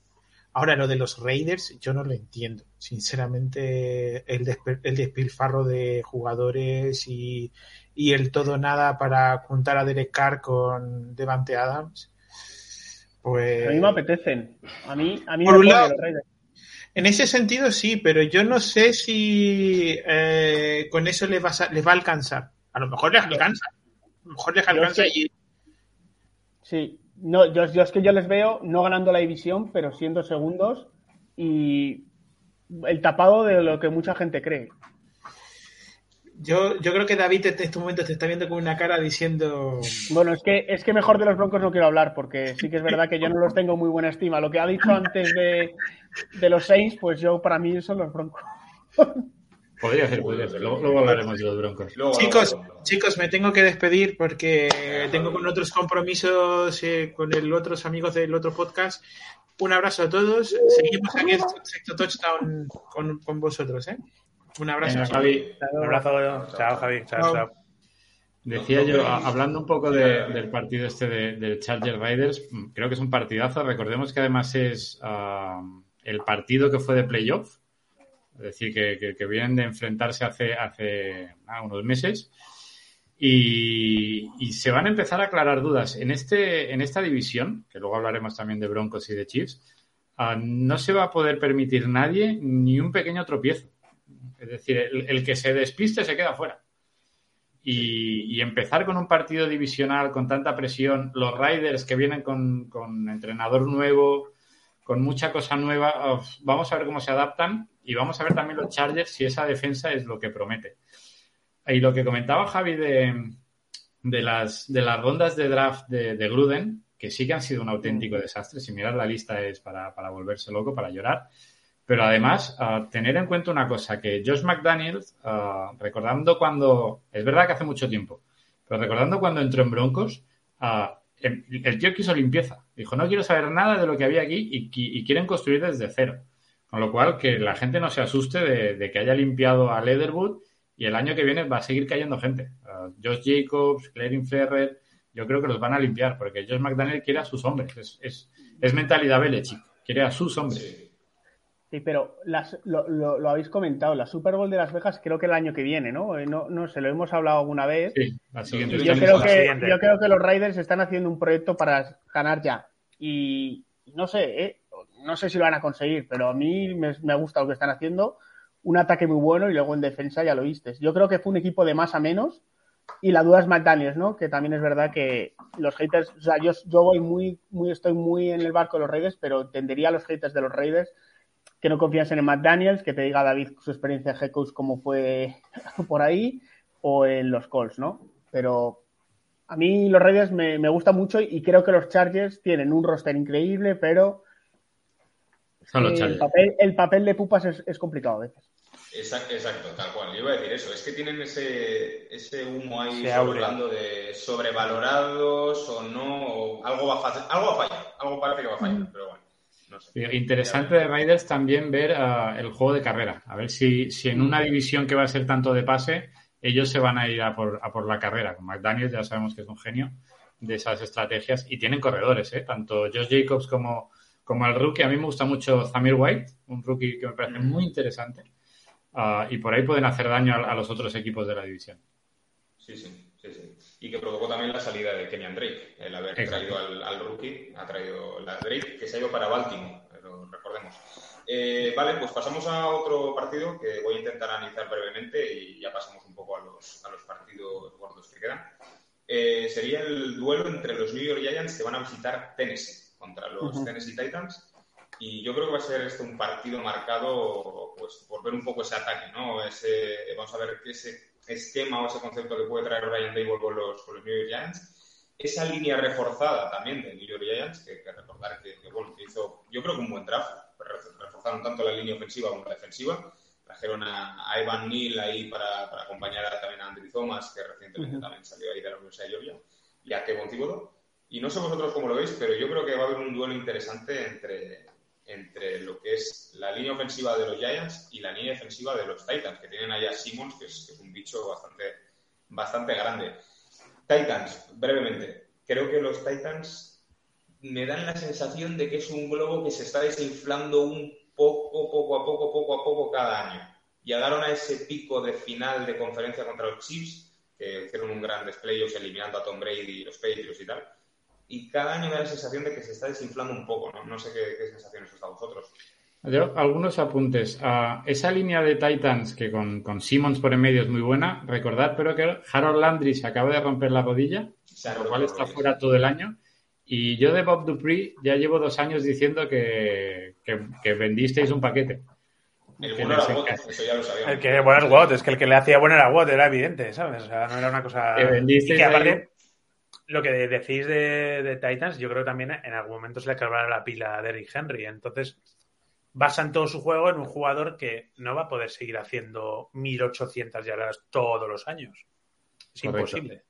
Ahora, lo de los Raiders, yo no lo entiendo. Sinceramente, el, despilfarro de jugadores y, el todo nada para juntar a Derek Carr con Devante Adams. Pues. A mí me apetecen. A mí, a mí me un los Raiders. En ese sentido sí, pero yo no sé si eh, con eso les va, a, les va a alcanzar. A lo mejor les alcanza. A lo mejor les alcanza y... Sí, no, yo, es que yo les veo no ganando la división, pero siendo segundos y el tapado de lo que mucha gente cree. Yo, yo creo que David en este momento te está viendo con una cara diciendo. Bueno, es que, es que mejor de los Broncos no quiero hablar, porque sí que es verdad que yo no los tengo muy buena estima. Lo que ha dicho antes de, de los Saints, pues yo para mí son los Broncos. Podría ser, podría ser. Luego, hablaremos de los Broncos. chicos, chicos, me tengo que despedir porque tengo con otros compromisos eh, con el otros amigos del otro podcast. Un abrazo a todos. Seguimos aquí en sexto touchdown con, con vosotros, ¿eh? Un abrazo. Javi. Un abrazo. Chao, Javi. Chao, chao. Decía yo, hablando un poco del partido este de, del Charger Riders, creo que es un partidazo. Recordemos que además es el partido que fue de playoff es decir, que, vienen de enfrentarse hace, hace ah, unos meses. Y, se van a empezar a aclarar dudas. En, este, en esta división, que luego hablaremos también de Broncos y de Chiefs, ah, no se va a poder permitir nadie ni un pequeño tropiezo. Es decir, el, que se despiste se queda fuera. Y, empezar con un partido divisional con tanta presión, los Riders que vienen con, con entrenador nuevo, con mucha cosa nueva, vamos a ver cómo se adaptan y vamos a ver también los Chargers si esa defensa es lo que promete. Y lo que comentaba Javi de, de, las, de las rondas de draft de, Gruden, que sí que han sido un auténtico desastre. Si miras la lista es para, volverse loco, para llorar. Pero además, tener en cuenta una cosa, que Josh McDaniels, recordando cuando, es verdad que hace mucho tiempo, pero recordando cuando entró en Broncos, el, el, tío quiso limpieza. Dijo, no quiero saber nada de lo que había aquí y, quieren construir desde cero. Con lo cual, que la gente no se asuste de, que haya limpiado a Leatherwood y el año que viene va a seguir cayendo gente. Josh Jacobs, Clarin Ferrer, yo creo que los van a limpiar porque Josh McDaniel quiere a sus hombres. Es, es, mentalidad Belichick, quiere a sus hombres. Sí, pero lo, habéis comentado, la Super Bowl de Las Vegas creo que el año que viene, ¿no? Eh, no, no se lo hemos hablado alguna vez. Sí, la siguiente. yo, creo que, yo creo que los Raiders están haciendo un proyecto para ganar ya. Y no sé, ¿eh? no sé si lo van a conseguir, pero a mí me, me gusta lo que están haciendo. Un ataque muy bueno y luego en defensa ya lo viste. Yo creo que fue un equipo de más a menos y la duda es McDaniels, ¿no? Que también es verdad que los haters, o sea, yo, yo voy muy, muy, estoy muy en el barco de los Raiders, pero entendería a los haters de los Raiders que no confiasen en McDaniels, que te diga David su experiencia de head coach cómo fue por ahí, o en los Colts, ¿no? Pero a mí los Raiders me, me gustan mucho y creo que los Chargers tienen un roster increíble, pero Son los el, Chargers. papel, el papel de pupas es, es complicado a veces. Exacto, exacto, tal cual. Yo iba a decir eso. Es que tienen ese, ese humo ahí hablando de sobrevalorados o no. o algo, va a fallar, algo va a fallar. Algo parece que va a fallar, pero bueno. No sé. Sí, Interesante de Raiders también ver ah, el juego de carrera. A ver si, si en una división que va a ser tanto de pase, ellos se van a ir a por, a por la carrera. Con McDaniels ya sabemos que es un genio de esas estrategias y tienen corredores, ¿eh? tanto Josh Jacobs como, como el rookie. A mí me gusta mucho Zamir White, un rookie que me parece muy interesante. Ah, y por ahí pueden hacer daño a, a los otros equipos de la división. Sí, sí, sí, sí. Y que provocó también la salida de Kenyan Drake. El haber Exacto. traído al, al rookie, ha traído la Drake, que se ha ido para Baltimore, pero recordemos. Eh, vale, pues pasamos a otro partido que voy a intentar analizar brevemente y ya pasamos un poco a los, a los partidos gordos que quedan. Eh, sería el duelo entre los New York Giants que van a visitar Tennessee contra los Ujú. Tennessee Titans. Y yo creo que va a ser este un partido marcado pues, por ver un poco ese ataque, ¿no? Ese, vamos a ver qué ese esquema o ese concepto que puede traer Brian Dable con los, con los New York Giants. Esa línea reforzada también de New York Giants, que, que recordar que, que, bueno, que hizo, yo creo que un buen draft. Re- Reforzaron tanto la línea ofensiva como la defensiva. Trajeron a, a Evan Neal ahí para, para acompañar a- también a Andrew Thomas, que recientemente Ujú. también salió ahí de la Universidad de Georgia, y a Kevin Thibodeau. Y no sé vosotros cómo lo veis, pero yo creo que va a haber un duelo interesante entre, entre lo que es la línea ofensiva de los Giants y la línea defensiva de los Titans, que tienen ahí a Simmons, que es, que es un bicho bastante, bastante grande. Titans, brevemente. Creo que los Titans me dan la sensación de que es un globo que se está desinflando un poco, poco a poco, poco a poco cada año. Llegaron a ese pico de final de conferencia contra los Chiefs, que hicieron un gran playoffs eliminando a Tom Brady y los Patriots y tal. Y cada año me da la sensación de que se está desinflando un poco, ¿no? No sé qué, qué sensaciones os da a vosotros. Yo, algunos apuntes. Esa línea de Titans que con, con Simmons por en medio es muy buena. Recordad, pero que Harold Landry se acaba de romper la rodilla, lo cual está rodillas. fuera todo el año. Y yo de Bob Dupree ya llevo dos años diciendo que, que, que vendisteis un paquete. El Que bueno era Watt, eso ya lo sabíamos. El que bueno es Watt, es que el que le hacía bueno era Watt, era evidente, ¿sabes? O sea, no era una cosa. Que vendisteis y que aparte, ahí- lo que decís de, de Titans, yo creo que también en algún momento se le acabará la pila a Derrick Henry. Entonces, basan todo su juego en un jugador que no va a poder seguir haciendo 1800 yardas todos los años. Es Correcto. imposible.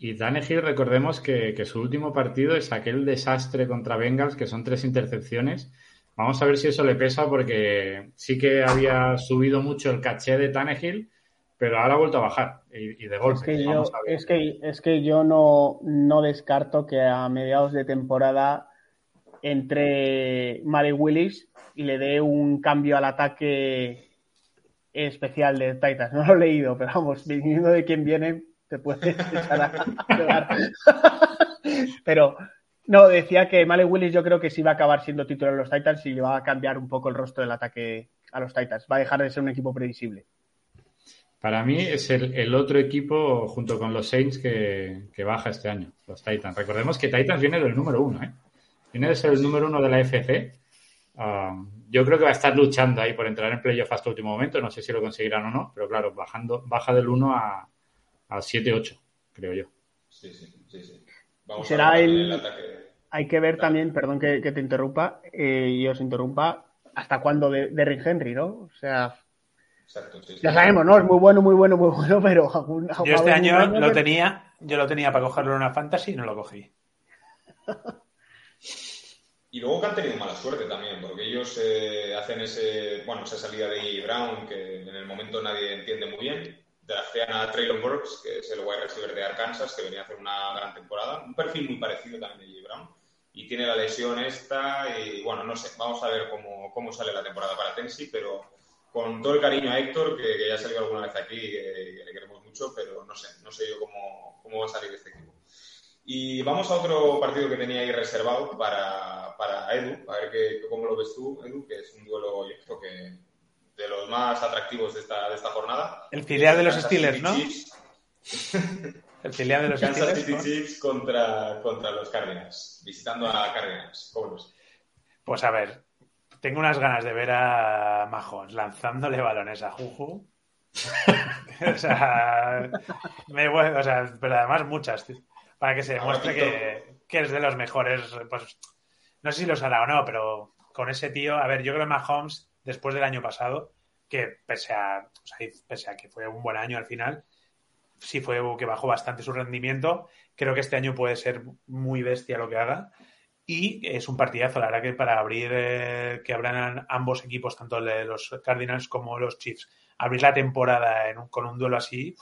Y Tannehill, recordemos que, que su último partido es aquel desastre contra Bengals, que son tres intercepciones. Vamos a ver si eso le pesa, porque sí que había subido mucho el caché de Tannehill, pero ahora ha vuelto a bajar y, y de Es golpe. que, yo, es que, es que yo no, no descarto que a mediados de temporada entre Mari Willis y le dé un cambio al ataque especial de Titans. No lo he leído, pero vamos, viniendo de quien viene, te puedes echar a. Pero no, decía que Malik Willis yo creo que sí va a acabar siendo titular en los Titans y le va a cambiar un poco el rostro del ataque a los Titans. Va a dejar de ser un equipo previsible. Para mí es el, el otro equipo junto con los Saints que, que baja este año, los Titans. Recordemos que Titans viene del número uno, ¿eh? Viene de ser el número uno de la FC. Ah, yo creo que va a estar luchando ahí por entrar en playoff hasta el último momento. No sé si lo conseguirán o no, pero claro, bajando, baja del 1 a, a 7-8, creo yo. Sí, sí, sí, sí. Vamos será a ver el- ataque. Hay que ver Claro. también, perdón que, que te interrumpa eh, y os interrumpa, hasta cuándo de, de Rick Henry, ¿no? O sea, Exacto, sí, sí. ya sabemos, ¿no? Es muy bueno, muy bueno, muy bueno, pero Yo este año lo tenía, yo lo tenía para cogerlo en una fantasy y no lo cogí. Y luego que han tenido mala suerte también, porque ellos eh, hacen ese, bueno, esa salida de. Brown que en el momento nadie entiende muy bien. Draftean a Traylon Burks, que es el wide receiver de Arkansas, que venía a hacer una gran temporada. Un perfil muy parecido también de A.J. Brown. Y tiene la lesión esta y, bueno, no sé, vamos a ver cómo, cómo sale la temporada para Tennessee, pero con todo el cariño a Héctor, que, que ya ha salido alguna vez aquí, que, que le queremos mucho, pero no sé, no sé yo cómo, cómo va a salir este equipo. Y vamos a otro partido que tenía ahí reservado para, para Edu, a ver qué, cómo lo ves tú, Edu, que es un duelo, yo creo que de los más atractivos de esta, de esta jornada. El filial de los Kansas Steelers, City ¿no? Chiefs El filial de los Kansas Steelers. City ¿no? Chiefs contra, contra los Cardinals, visitando a Cardinals. ¿Cómo lo ves? Pues a ver, tengo unas ganas de ver a Mahomes lanzándole balones a Juju. o sea, me voy- o sea, pero además muchas, tío, para que se demuestre que, que es de los mejores. Pues no sé si los hará o no, pero con ese tío, a ver, yo creo que Mahomes, después del año pasado, que pese a, o sea, pese a que fue un buen año al final, sí fue que bajó bastante su rendimiento. Creo que este año puede ser muy bestia lo que haga. Y es un partidazo, la verdad que para abrir, eh, que abran ambos equipos, tanto los Cardinals como los Chiefs, abrir la temporada en un- con un duelo así,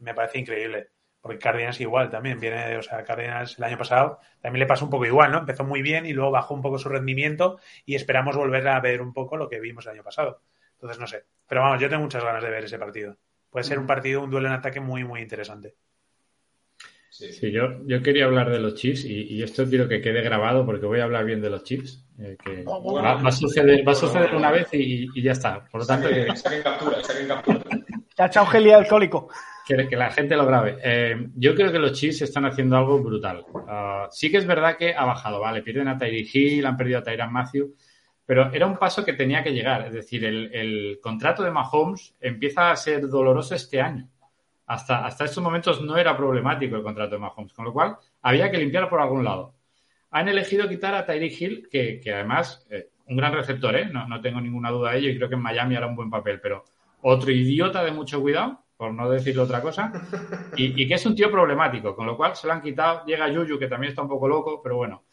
me parece increíble. Porque Cardinals igual también viene, o sea, Cardinals el año pasado también le pasó un poco igual, ¿no? Empezó muy bien y luego bajó un poco su rendimiento y esperamos volver a ver un poco lo que vimos el año pasado. Entonces, no sé. Pero vamos, yo tengo muchas ganas de ver ese partido. Puede ser un partido, un duelo en ataque muy, muy interesante. Sí. Sí, yo, yo quería hablar de los Chiefs y, y esto quiero que quede grabado porque voy a hablar bien de los Chiefs. eh, que Bueno, va, va a suceder, va a suceder bueno, una bueno. vez y, y ya está. Por lo tanto, que, Saquen, saquen captura, saquen captura. Te ha echado gel alcohólico. que, que la gente lo grabe. Eh, yo creo que los Chiefs están haciendo algo brutal. Ah, sí que es verdad que ha bajado, ¿vale? Pierden a Tyree Hill, han perdido a Tyran Matthew, pero era un paso que tenía que llegar. Es decir, el, el contrato de Mahomes empieza a ser doloroso este año. Hasta, hasta estos momentos no era problemático el contrato de Mahomes, con lo cual había que limpiar por algún lado. Han elegido quitar a Tyree Hill, que, que además, eh, un gran receptor, ¿eh? No, no tengo ninguna duda de ello y creo que en Miami hará un buen papel, pero otro idiota de mucho cuidado, por no decirle otra cosa, y, y que es un tío problemático, con lo cual se lo han quitado. Llega Yuyu, que también está un poco loco, pero bueno.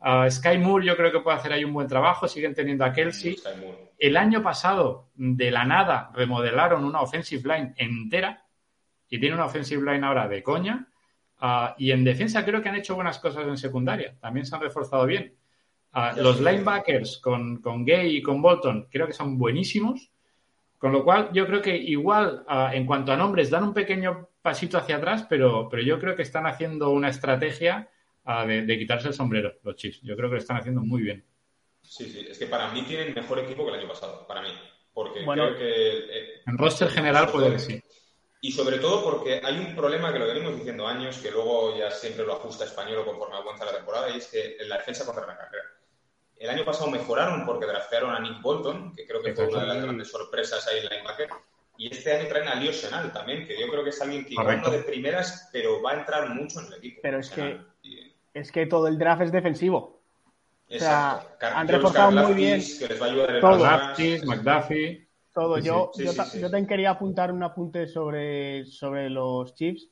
Ah, Sky Moore yo creo que puede hacer ahí un buen trabajo, siguen teniendo a Kelsey. El año pasado, de la nada, remodelaron una offensive line entera y tiene una offensive line ahora de coña. Ah, y en defensa creo que han hecho buenas cosas en secundaria. También se han reforzado bien. Ah, los linebackers con, con Gay y con Bolton creo que son buenísimos. Con lo cual, yo creo que igual, ah, en cuanto a nombres, dan un pequeño pasito hacia atrás, pero, pero yo creo que están haciendo una estrategia de, de quitarse el sombrero, los Chiefs. Yo creo que lo están haciendo muy bien. Sí, sí. Es que para mí tienen mejor equipo que el año pasado. Para mí. Porque Bueno. creo que. eh, En roster general puede que sí. Y sobre todo porque hay un problema que lo venimos diciendo años, que luego ya siempre lo ajusta español conforme avanza la temporada, y es que en la defensa contra la carrera. El año pasado mejoraron porque draftearon a Nick Bolton, que creo que fue una de las grandes sorpresas ahí en linebacker. Y este año traen a Leo Senal también, que yo creo que es alguien que no de primeras, pero va a entrar mucho en el equipo. Pero es Senal. Y- Es que todo el draft es defensivo. sea, Exacto. Car- han George reforzado muy bien Que les va a ayudar todo. Baptist, McDuffie. Todo. Sí, yo, Sí, yo, sí, yo también quería apuntar un apunte sobre, sobre los Chiefs.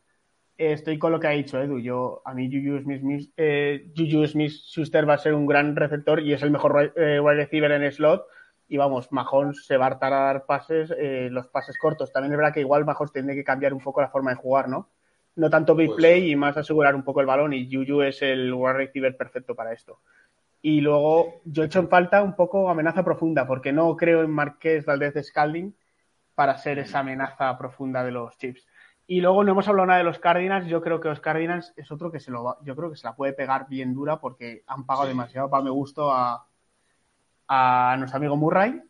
Eh, estoy con lo que ha dicho Edu. Yo, a mí Juju Smith, eh, Juju Smith Schuster va a ser un gran receptor y es el mejor eh, wide receiver en slot. Y vamos, Mahomes se va a hartar a dar pases, eh, los pases cortos. También es verdad que igual Mahomes tiene que cambiar un poco la forma de jugar, ¿no? No tanto big Pues play y más asegurar un poco el balón. Y Juju es el wide receiver perfecto para esto. Y luego yo he hecho en falta un poco amenaza profunda, porque no creo en Marqués Valdez de Scalding para ser esa amenaza profunda de los Chiefs. Y luego no hemos hablado nada de los Cardinals. Yo creo que los Cardinals es otro que se lo va, yo creo que se la puede pegar bien dura porque han pagado Sí. demasiado para mi gusto a, a nuestro amigo Murray.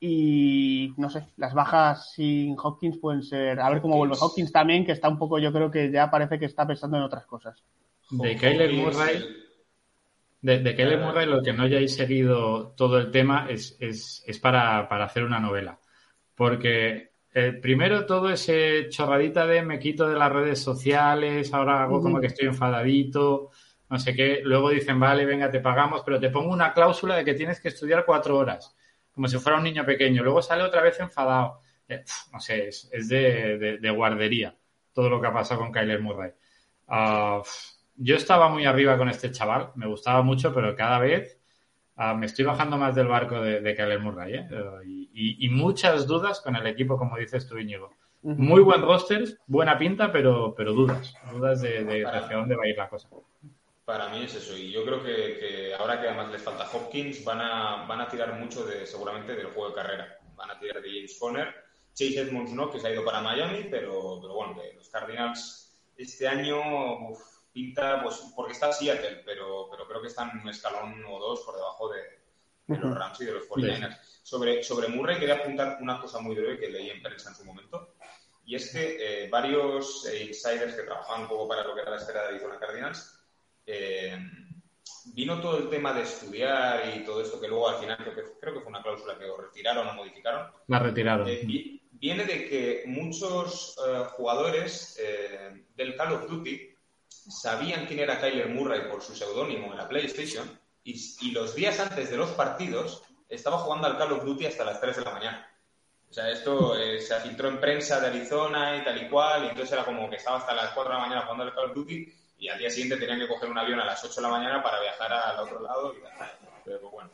Y no sé, las bajas sin Hopkins pueden ser. A ver cómo vuelve Hopkins. También, que está un poco, yo creo que ya parece que está pensando en otras cosas. De Kyler Murray, de, de Kyler Murray, lo que no hayáis seguido todo el tema es, es, es para, para hacer una novela. Porque eh, primero todo ese chorradita de me quito de las redes sociales, ahora hago como que estoy enfadadito, no sé qué. Luego dicen, vale, venga, te pagamos, pero te pongo una cláusula de que tienes que estudiar cuatro horas, como si fuera un niño pequeño. Luego sale otra vez enfadado. Eh, no sé, es, es de, de- de guardería todo lo que ha pasado con Kyler Murray. Ah, pf, yo estaba muy arriba con este chaval, me gustaba mucho, pero cada vez ah, me estoy bajando más del barco de, de Kyler Murray. ¿eh? Y, y- y muchas dudas con el equipo, como dices tú, Íñigo. Muy buen roster, buena pinta, pero, pero dudas. Dudas de, de- de Para- hacia dónde va a ir la cosa. Para mí es eso. Y yo creo que, que ahora que además les falta Hopkins, van a, van a tirar mucho de seguramente del juego de carrera. Van a tirar de James Conner. Chase Edmonds no, que se ha ido para Miami, pero, pero bueno, de los Cardinals este año uf, pinta, pues, porque está Seattle, pero, pero creo que están un escalón o dos por debajo de, de los Rams y de los 49ers. Sobre, sobre Murray quería apuntar una cosa muy breve que leí en prensa en su momento, y es que eh, varios eh, insiders que trabajaban un poco para lo que era la esfera de Arizona Cardinals, eh, vino todo el tema de estudiar y todo esto que luego al final creo que, creo que fue una cláusula que o retiraron o modificaron. La retiraron. Eh, vi- viene de que muchos eh, jugadores eh, del Call of Duty sabían quién era Kyler Murray por su seudónimo en la PlayStation y, los días antes de los partidos estaba jugando al Call of Duty hasta las 3 de la mañana. O sea, esto eh, se filtró en prensa de Arizona y tal y cual, y entonces era como que estaba hasta las 4 de la mañana jugando al Call of Duty y al día siguiente tenían que coger un avión a las 8 de la mañana para viajar al otro lado y. Pero pues, bueno,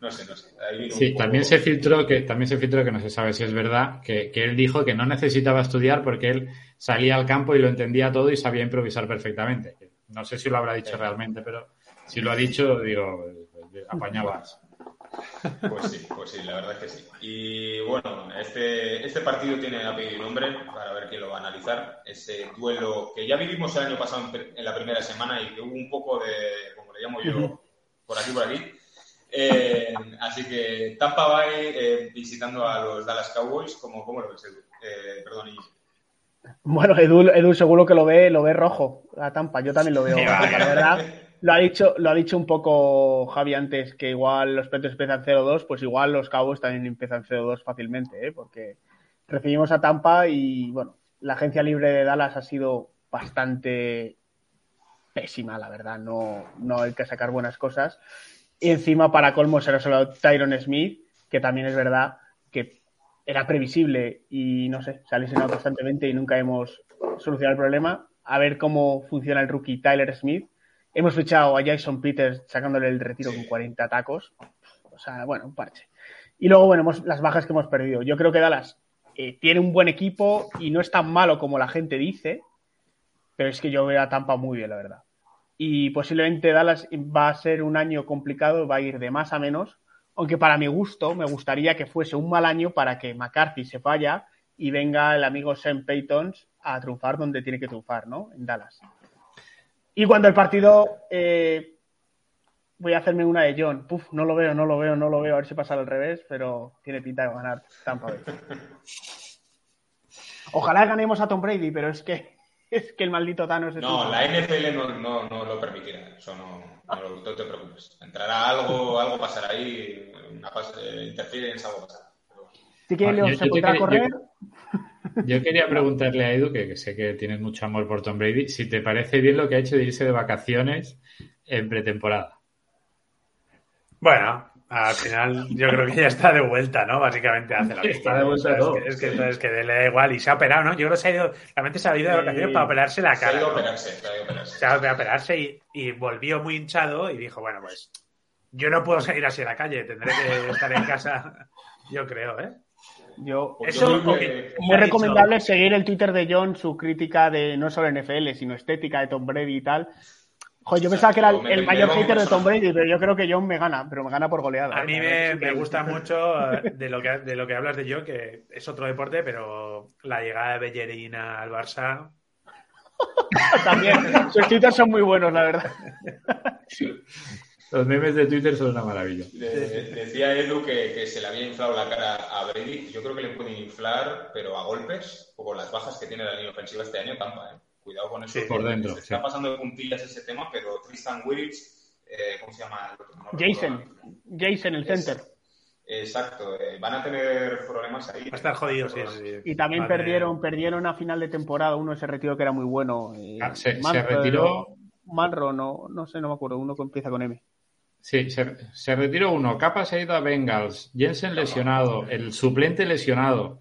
no sé, no sé. Ahí Sí, poco- también se filtró que también se filtró que no se sabe si es verdad que, que él dijo que no necesitaba estudiar porque él salía al campo y lo entendía todo y sabía improvisar perfectamente. No sé si lo habrá dicho realmente, pero si lo ha dicho, digo, apañabas. Pues sí, pues sí, la verdad es que sí. Y bueno, este, este partido tiene apellido y nombre para ver quién lo va a analizar. Ese duelo que ya vivimos el año pasado en, en la primera semana y que hubo un poco de, como le llamo yo, por aquí, por aquí. Eh, así que Tampa Bay eh, visitando a los Dallas Cowboys, ¿cómo, cómo lo ves, Edu? Eh, perdón, y Bueno, Edu, Edu seguro que lo ve, lo ve rojo, la Tampa. Yo también lo veo. Sí, rojo, vale. la verdad, lo ha dicho, lo ha dicho un poco Javi antes, que igual los Patriots empiezan 0-2, pues igual los Cowboys también empiezan 0-2 fácilmente, ¿eh? porque recibimos a Tampa y, bueno, la agencia libre de Dallas ha sido bastante pésima, la verdad. No, no hay que sacar buenas cosas. Y encima, para colmo, se solo Tyron Smith, que también es verdad que era previsible y no sé, se ha lesionado constantemente y nunca hemos solucionado el problema. A ver cómo funciona el rookie Tyler Smith. Hemos fichado a Jason Peters sacándole el retiro con 40 tacos. O sea, bueno, un parche. Y luego, bueno, hemos- las bajas que hemos perdido. Yo creo que Dallas eh, tiene un buen equipo y no es tan malo como la gente dice, pero es que yo veo a Tampa muy bien, la verdad. Y posiblemente Dallas va a ser un año complicado, va a ir de más a menos, aunque para mi gusto me gustaría que fuese un mal año para que McCarthy se vaya y venga el amigo Sam Payton a triunfar donde tiene que triunfar, ¿no? En Dallas. Y cuando el partido, eh, voy a hacerme una de John. Puf, no lo veo, no lo veo, no lo veo, a ver si pasa al revés, pero tiene pinta de ganar Tampa Bay. Ojalá ganemos a Tom Brady, pero es que es que el maldito Thanos es No, un- la NFL no, no, no lo permitirá. Eso no, no, lo- no te preocupes. Entrará algo, algo pasará ahí, una fase, interference, algo pasará. Pero. Si quiere, Ah, yo- correr. Yo quería preguntarle a Edu, que, que sé que tienes mucho amor por Tom Brady, si te parece bien lo que ha hecho de irse de vacaciones en pretemporada. Bueno, al final yo creo que ya está de vuelta, ¿no? Básicamente hace lo que Está de vuelta todo. Es que, es que, es que le da igual y se ha operado, ¿no? Yo creo que se ha ido, realmente se ha ido de vacaciones para operarse la Se ha cara. ido a ¿no? operarse, se ha ido a operarse. Se ha ido a operarse y, y volvió muy hinchado y dijo, bueno, pues yo no puedo salir así a la calle, tendré que estar en casa, yo creo, ¿eh? Yo, Eso- yo que- muy dicho- recomendable seguir el Twitter de John, su crítica de no solo NFL, sino estética de Tom Brady y tal. Joder, yo pensaba que era el, me- el me mayor hater de Tom. Brady, pero yo creo que John me gana, pero me gana por goleada. A ¿eh? mí me, gusta mucho eh, de lo, que, de lo que hablas de yo, que es otro deporte, pero la llegada de Bellerín al Barça, También, sus Twitters son muy buenos, la verdad. Los memes de Twitter son una maravilla. de- decía Edu que, que se le había inflado la cara a Brady. Yo creo que le pueden inflar, pero a golpes, o con las bajas que tiene la línea ofensiva este año, Tampa. ¿eh? Cuidado con eso. Sí, por dentro, Se está sí. pasando de puntillas ese tema, pero Tristan Wirtz, eh, ¿cómo se llama? el otro? No Jason. Jason, el Es- center. Exacto, eh, van a tener problemas ahí. va a estar jodido, sí, sí. Y también perdieron, perdieron a final de temporada uno se retiró que era muy bueno. eh, Ah, se- retiró- Manro, no, no sé, no me acuerdo, uno que empieza con M. Sí, se, se retiró uno. Capa se ha ido a Bengals. Jensen lesionado. El suplente lesionado.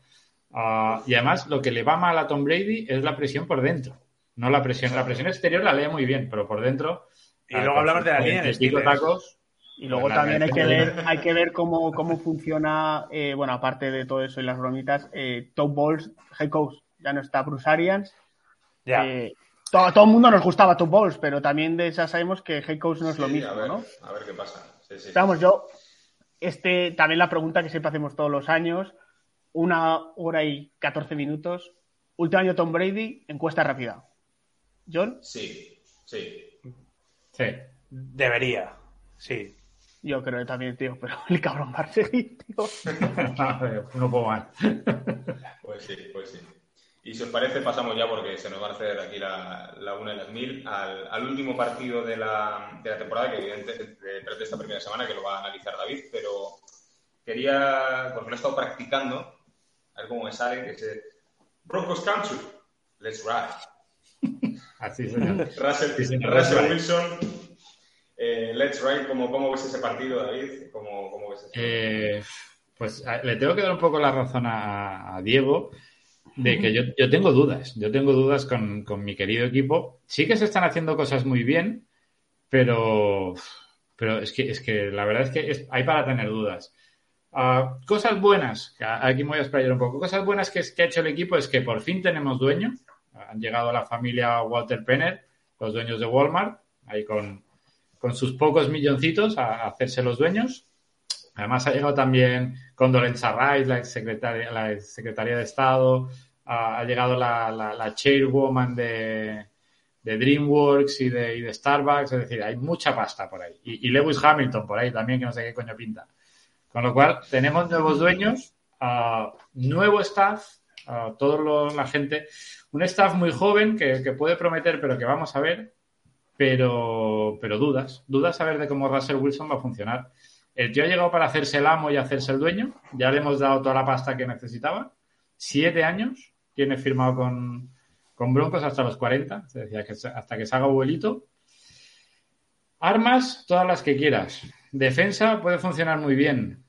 Ah, y además, lo que le va mal a Tom Brady es la presión por dentro. No la presión. La presión exterior la lee muy bien, pero por dentro. Y luego hablamos de la línea de tacos. Y luego La también hay que ver, hay que ver cómo, cómo funciona, eh, bueno, aparte de todo eso y las bromitas, eh, Top Balls, head coach, ya no está Bruce Arians. Ya. Eh, todo, a todo el mundo nos gustaba Top Balls, pero también de esa sabemos que head coach no es lo mismo, a ver, ¿no? A ver qué pasa. Sí, sí. Vamos, yo, este, también la pregunta que siempre hacemos todos los años, una hora y 14 minutos, último año Tom Brady, encuesta rápida. John, Sí, Sí. Sí. Debería, sí. Yo creo que también, tío, pero el cabrón va a seguir, tío. no puedo más. Pues sí, pues sí. Y si os parece, pasamos ya, porque se nos va a hacer aquí la, la una de las mil, al, al último partido de la, de la temporada, que evidentemente de, de esta primera semana, que lo va a analizar David, pero quería, porque lo he estado practicando, a ver cómo me sale, que es Broncos Country, let's ride. Así. Russell, Russell. Wilson, eh, let's ride, ¿cómo, ¿cómo ves ese partido, David? ¿Cómo, cómo ves ese Eh, pues a- le tengo que dar un poco la razón a, a Diego de que yo, yo tengo dudas. Yo tengo dudas con, con mi querido equipo. Sí que se están haciendo cosas muy bien, pero, pero es, que, es que la verdad es que es- hay para tener dudas. Ah, cosas buenas, aquí me voy a explayar un poco. Cosas buenas que ha hecho el equipo es que por fin tenemos dueño. Han llegado la familia Walter Penner, los dueños de Walmart, ahí con, con sus pocos milloncitos a, a hacerse los dueños. Además ha llegado también Condoleezza Rice, la la secretaria de Estado, ha, ha llegado la, la, chairwoman de, de DreamWorks y de, Starbucks, es decir, hay mucha pasta por ahí. Y, y Lewis Hamilton por ahí también, que no sé qué coño pinta. Con lo cual, tenemos nuevos dueños, ah, nuevo staff, ah, toda la gente, un staff muy joven que, que puede prometer, pero que vamos a ver, pero, pero dudas, dudas a ver de cómo Russell Wilson va a funcionar. El tío ha llegado para hacerse el amo y hacerse el dueño. Ya le hemos dado toda la pasta que necesitaba. Siete años tiene firmado con, con Broncos hasta los 40. Se decía que hasta que se haga abuelito. Armas, todas las que quieras. Defensa puede funcionar muy bien.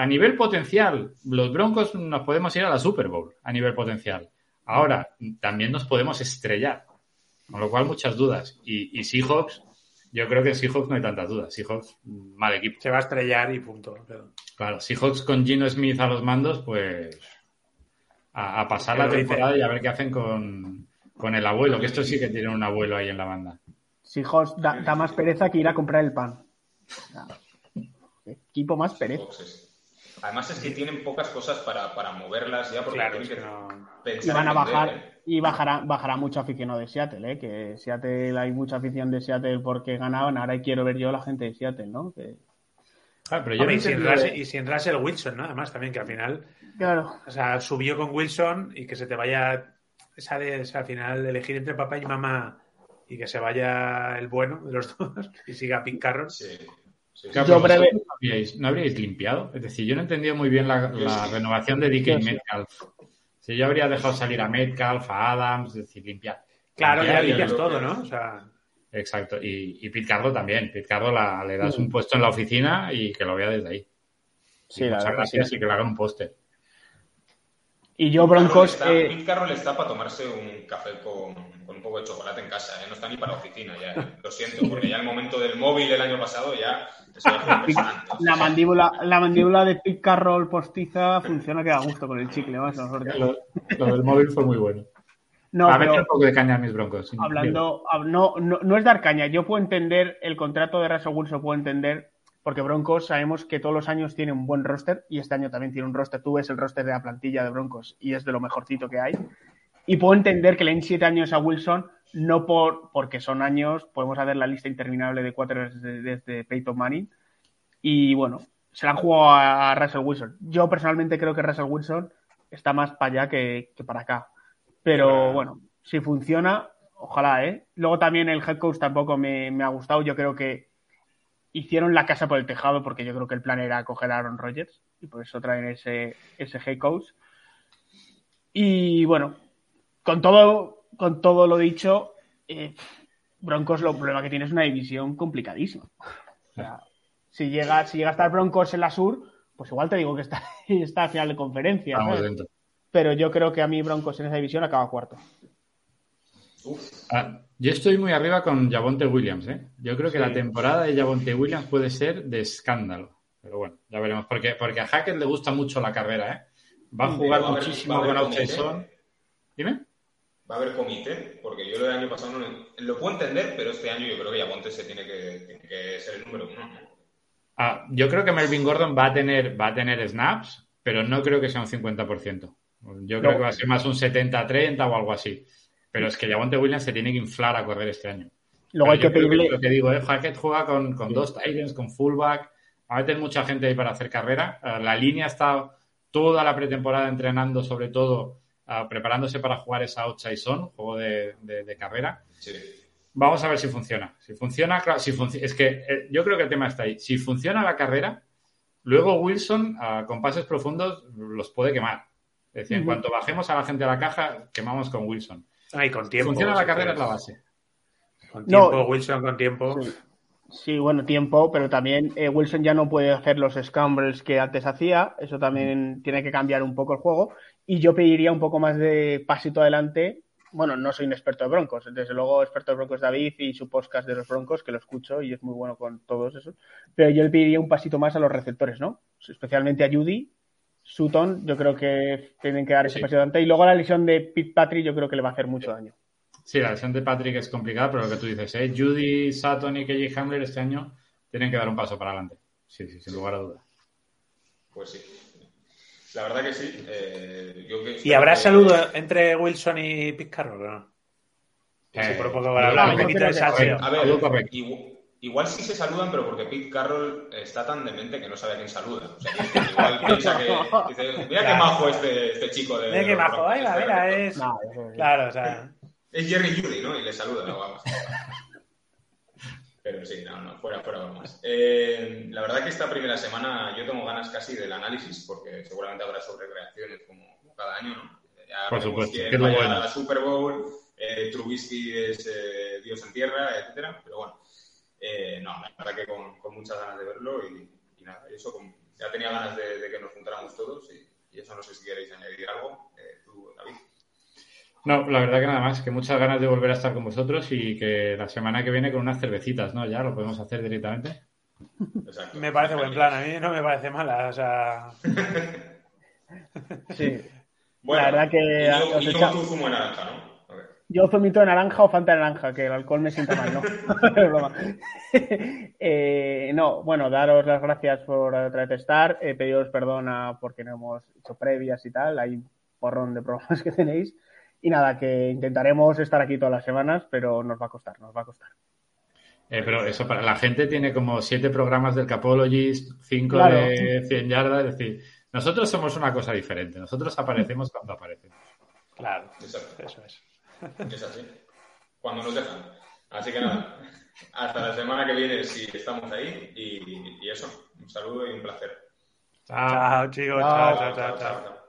A nivel potencial, los Broncos nos podemos ir a la Super Bowl a nivel potencial. Ahora, también nos podemos estrellar. Con lo cual, muchas dudas. Y, y Seahawks, yo creo que en Seahawks no hay tantas dudas. Seahawks, mal equipo. Se va a estrellar y punto. Pero- Claro, Seahawks con Gino Smith a los mandos, pues a, a pasar la dice- temporada y a ver qué hacen con, con el abuelo, que esto sí que tiene un abuelo ahí en la banda. Hijos, da, da más pereza que ir a comprar el pan. Equipo más pereza. Además es que tienen pocas cosas para, para moverlas ya porque Claro, tienen es que que no- pensar Y van a vender, bajar, ¿eh? y bajará, bajará mucho aficionado de Seattle, ¿eh? Que Seattle hay mucha afición de Seattle porque ganaban, ahora quiero ver yo a la gente de Seattle, ¿no? Que- Claro, pero yo Hombre, no y, sin Russell, y sin Russell Wilson, ¿no? Además, también que al final, Claro. o sea, subió con Wilson y que se te vaya esa de, o sea, al final elegir entre papá y mamá y que se vaya el bueno de los dos y siga Pink Carroll. Sí, Claro, Yo breve- no habríais, no habríais limpiado. Es decir, yo no he entendido muy bien la, la renovación de DK sí. Metcalf. Si yo habría dejado salir a Metcalf, a Adams, es decir, limpiar. Claro, ya Limpiar y- limpias todo, ¿no? O sea, Exacto. Y, y Pete Carroll también. Pete Carroll la- le das un puesto en la oficina y que lo vea desde ahí. Sí, Y la muchas gracias sí. y que le hagan un póster. Y yo, Broncos, Carroll está, eh, Pete Carroll está para tomarse un café con, con un poco de chocolate en casa, ¿eh? no está ni para la oficina ya. ¿eh? Lo siento, porque ya el momento del móvil el año pasado ya la mandíbula, la mandíbula de Pete Carroll postiza funciona que da gusto con el chicle, más porque- Lo, lo del móvil fue muy bueno. No, a meter un poco de caña a mis broncos. hablando, hab- no, no, no es dar caña, yo puedo entender el contrato de Russell Wilson, puedo entender, porque Broncos sabemos que todos los años tiene un buen roster y este año también tiene un roster. Tú ves el roster de la plantilla de Broncos y es de lo mejorcito que hay. Y puedo entender que le den siete años a Wilson, no por porque son años, podemos ver la lista interminable de cuatro desde, desde Peyton Manning. Y bueno, se la han jugado a Russell Wilson. Yo personalmente creo que Russell Wilson está más para allá que, que para acá. Pero bueno, si funciona, ojalá, ¿eh? Luego también el head coach tampoco me, me ha gustado. Yo creo que hicieron la casa por el tejado porque yo creo que el plan era coger a Aaron Rodgers y por eso traen ese, ese head coach. Y bueno, con todo, con todo lo dicho, eh, Broncos lo problema que tiene es una división complicadísima. O sea, si llega, si llega a estar Broncos en la sur, pues igual te digo que está, está a final de conferencia. Vamos ¿sabes? dentro. Pero yo creo que a mí Broncos en esa división acaba cuarto. Uf, Ah, yo estoy muy arriba con Javonte Williams. ¿eh? Yo creo que Sí. la temporada de Javonte Williams puede ser de escándalo. Pero bueno, ya veremos. Porque, porque a Hackett le gusta mucho la carrera. ¿eh? Va a jugar va muchísimo con zone. Dime. va a haber comité, porque yo lo del año pasado no lo, puedo entender, pero este año yo creo que Yamonte se tiene que, tiene que ser el número uno. ¿no? Ah, yo creo que Melvin Gordon va a tener, va a tener snaps, pero no creo que sea un 50%. Yo creo No. que va a ser más un 70-30 o algo así. Pero es que Javonte Williams se tiene que inflar a correr este año. Luego hay que pedirle. Lo que digo, ¿eh? Hackett juega con, con dos Titans, con fullback. Va a meter mucha gente ahí para hacer carrera. Eh, La línea está toda la pretemporada entrenando, sobre todo eh, preparándose para jugar esa outside zone, juego de, de- de carrera. Sí. Vamos a ver si funciona. Si funciona, claro, si func- es que eh, yo creo que el tema está ahí. Si funciona la carrera, luego Wilson con pases profundos los puede quemar. Es decir, en cuanto bajemos a la gente a la caja, quemamos con Wilson. Ay, con Si tiempo. funciona la carrera es la base. Con No. tiempo, Wilson, con tiempo. Sí. Sí, bueno, tiempo, pero también eh, Wilson ya no puede hacer los scrambles que antes hacía. Eso también tiene que cambiar un poco el juego. Y yo pediría un poco más de pasito adelante. Bueno, no soy un experto de Broncos. Desde luego, experto de Broncos David y su podcast de los Broncos, que lo escucho y es muy bueno con todos esos. Pero yo le pediría un pasito más a los receptores, ¿no? Especialmente a Judy. Sutton, yo creo que tienen que dar ese Sí. pasito adelante. Y luego la lesión de Pete Patrick, yo creo que le va a hacer mucho daño. Sí, la lesión de Patrick es complicada, pero lo que tú dices, ¿eh? Judy, Sutton y KJ Hamler este año tienen que dar un paso para adelante. Sí, sí, sin lugar a dudas. Pues sí. La verdad que sí. eh, yo que- ¿Y habrá que- saludo entre Wilson y Pete Carroll o no? Eh, Sí, por poco para hablar un poquito de que- salseo. A ver, correcto. igu- igual, sí se saludan, pero porque Pete Carroll está tan demente que no sabe a quién saluda. O sea, que igual piensa que. Dice, mira qué majo este, este chico de. Mira qué majo, este mira, receptor". es. No. Claro, o sea. Es Jerry Judy, ¿no? Y le saluda, ¿no? Vamos. Pero sí, no, no, fuera, fuera, vamos. Eh, la verdad que esta primera semana yo tengo ganas casi del análisis, porque seguramente habrá sobrereacciones como, como cada año, ¿no? Ya Por supuesto, que es lo vaya bueno. la Super Bowl, eh, Trubisky es eh, Dios en tierra, etcétera, pero bueno, eh, no, la verdad que con, con muchas ganas de verlo y, y nada, eso con- ya tenía ganas de, de que nos juntáramos todos y, y eso no sé si queréis añadir algo, eh, tú, David. No, la verdad que nada más, que muchas ganas de volver a estar con vosotros y que la semana que viene con unas cervecitas, ¿no? Ya lo podemos hacer directamente. Exacto. Me parece buen plan, a mí no me parece mala, o sea. Sí. Bueno, La verdad que y yo, os y yo echa- tu zumo de naranja, ¿no? Yo zumito de naranja o Fanta de naranja, que el alcohol me sienta mal, ¿no? Eh, no, bueno, daros las gracias por otra vez estar, eh, pediros perdón a- porque no hemos hecho previas y tal, hay un porrón de programas que tenéis. Y nada, que intentaremos estar aquí todas las semanas, pero nos va a costar, nos va a costar. Eh, pero eso para la gente tiene como siete programas del Capologist, cinco Claro. de 100 yardas, es decir, nosotros somos una cosa diferente, nosotros aparecemos cuando aparecemos. Claro, Exacto. eso es. Es así. Cuando nos dejan. Así que nada, hasta la semana que viene si estamos ahí y, y eso, un saludo y un placer. Chao, chicos, chao, chao, chao. chao. chao.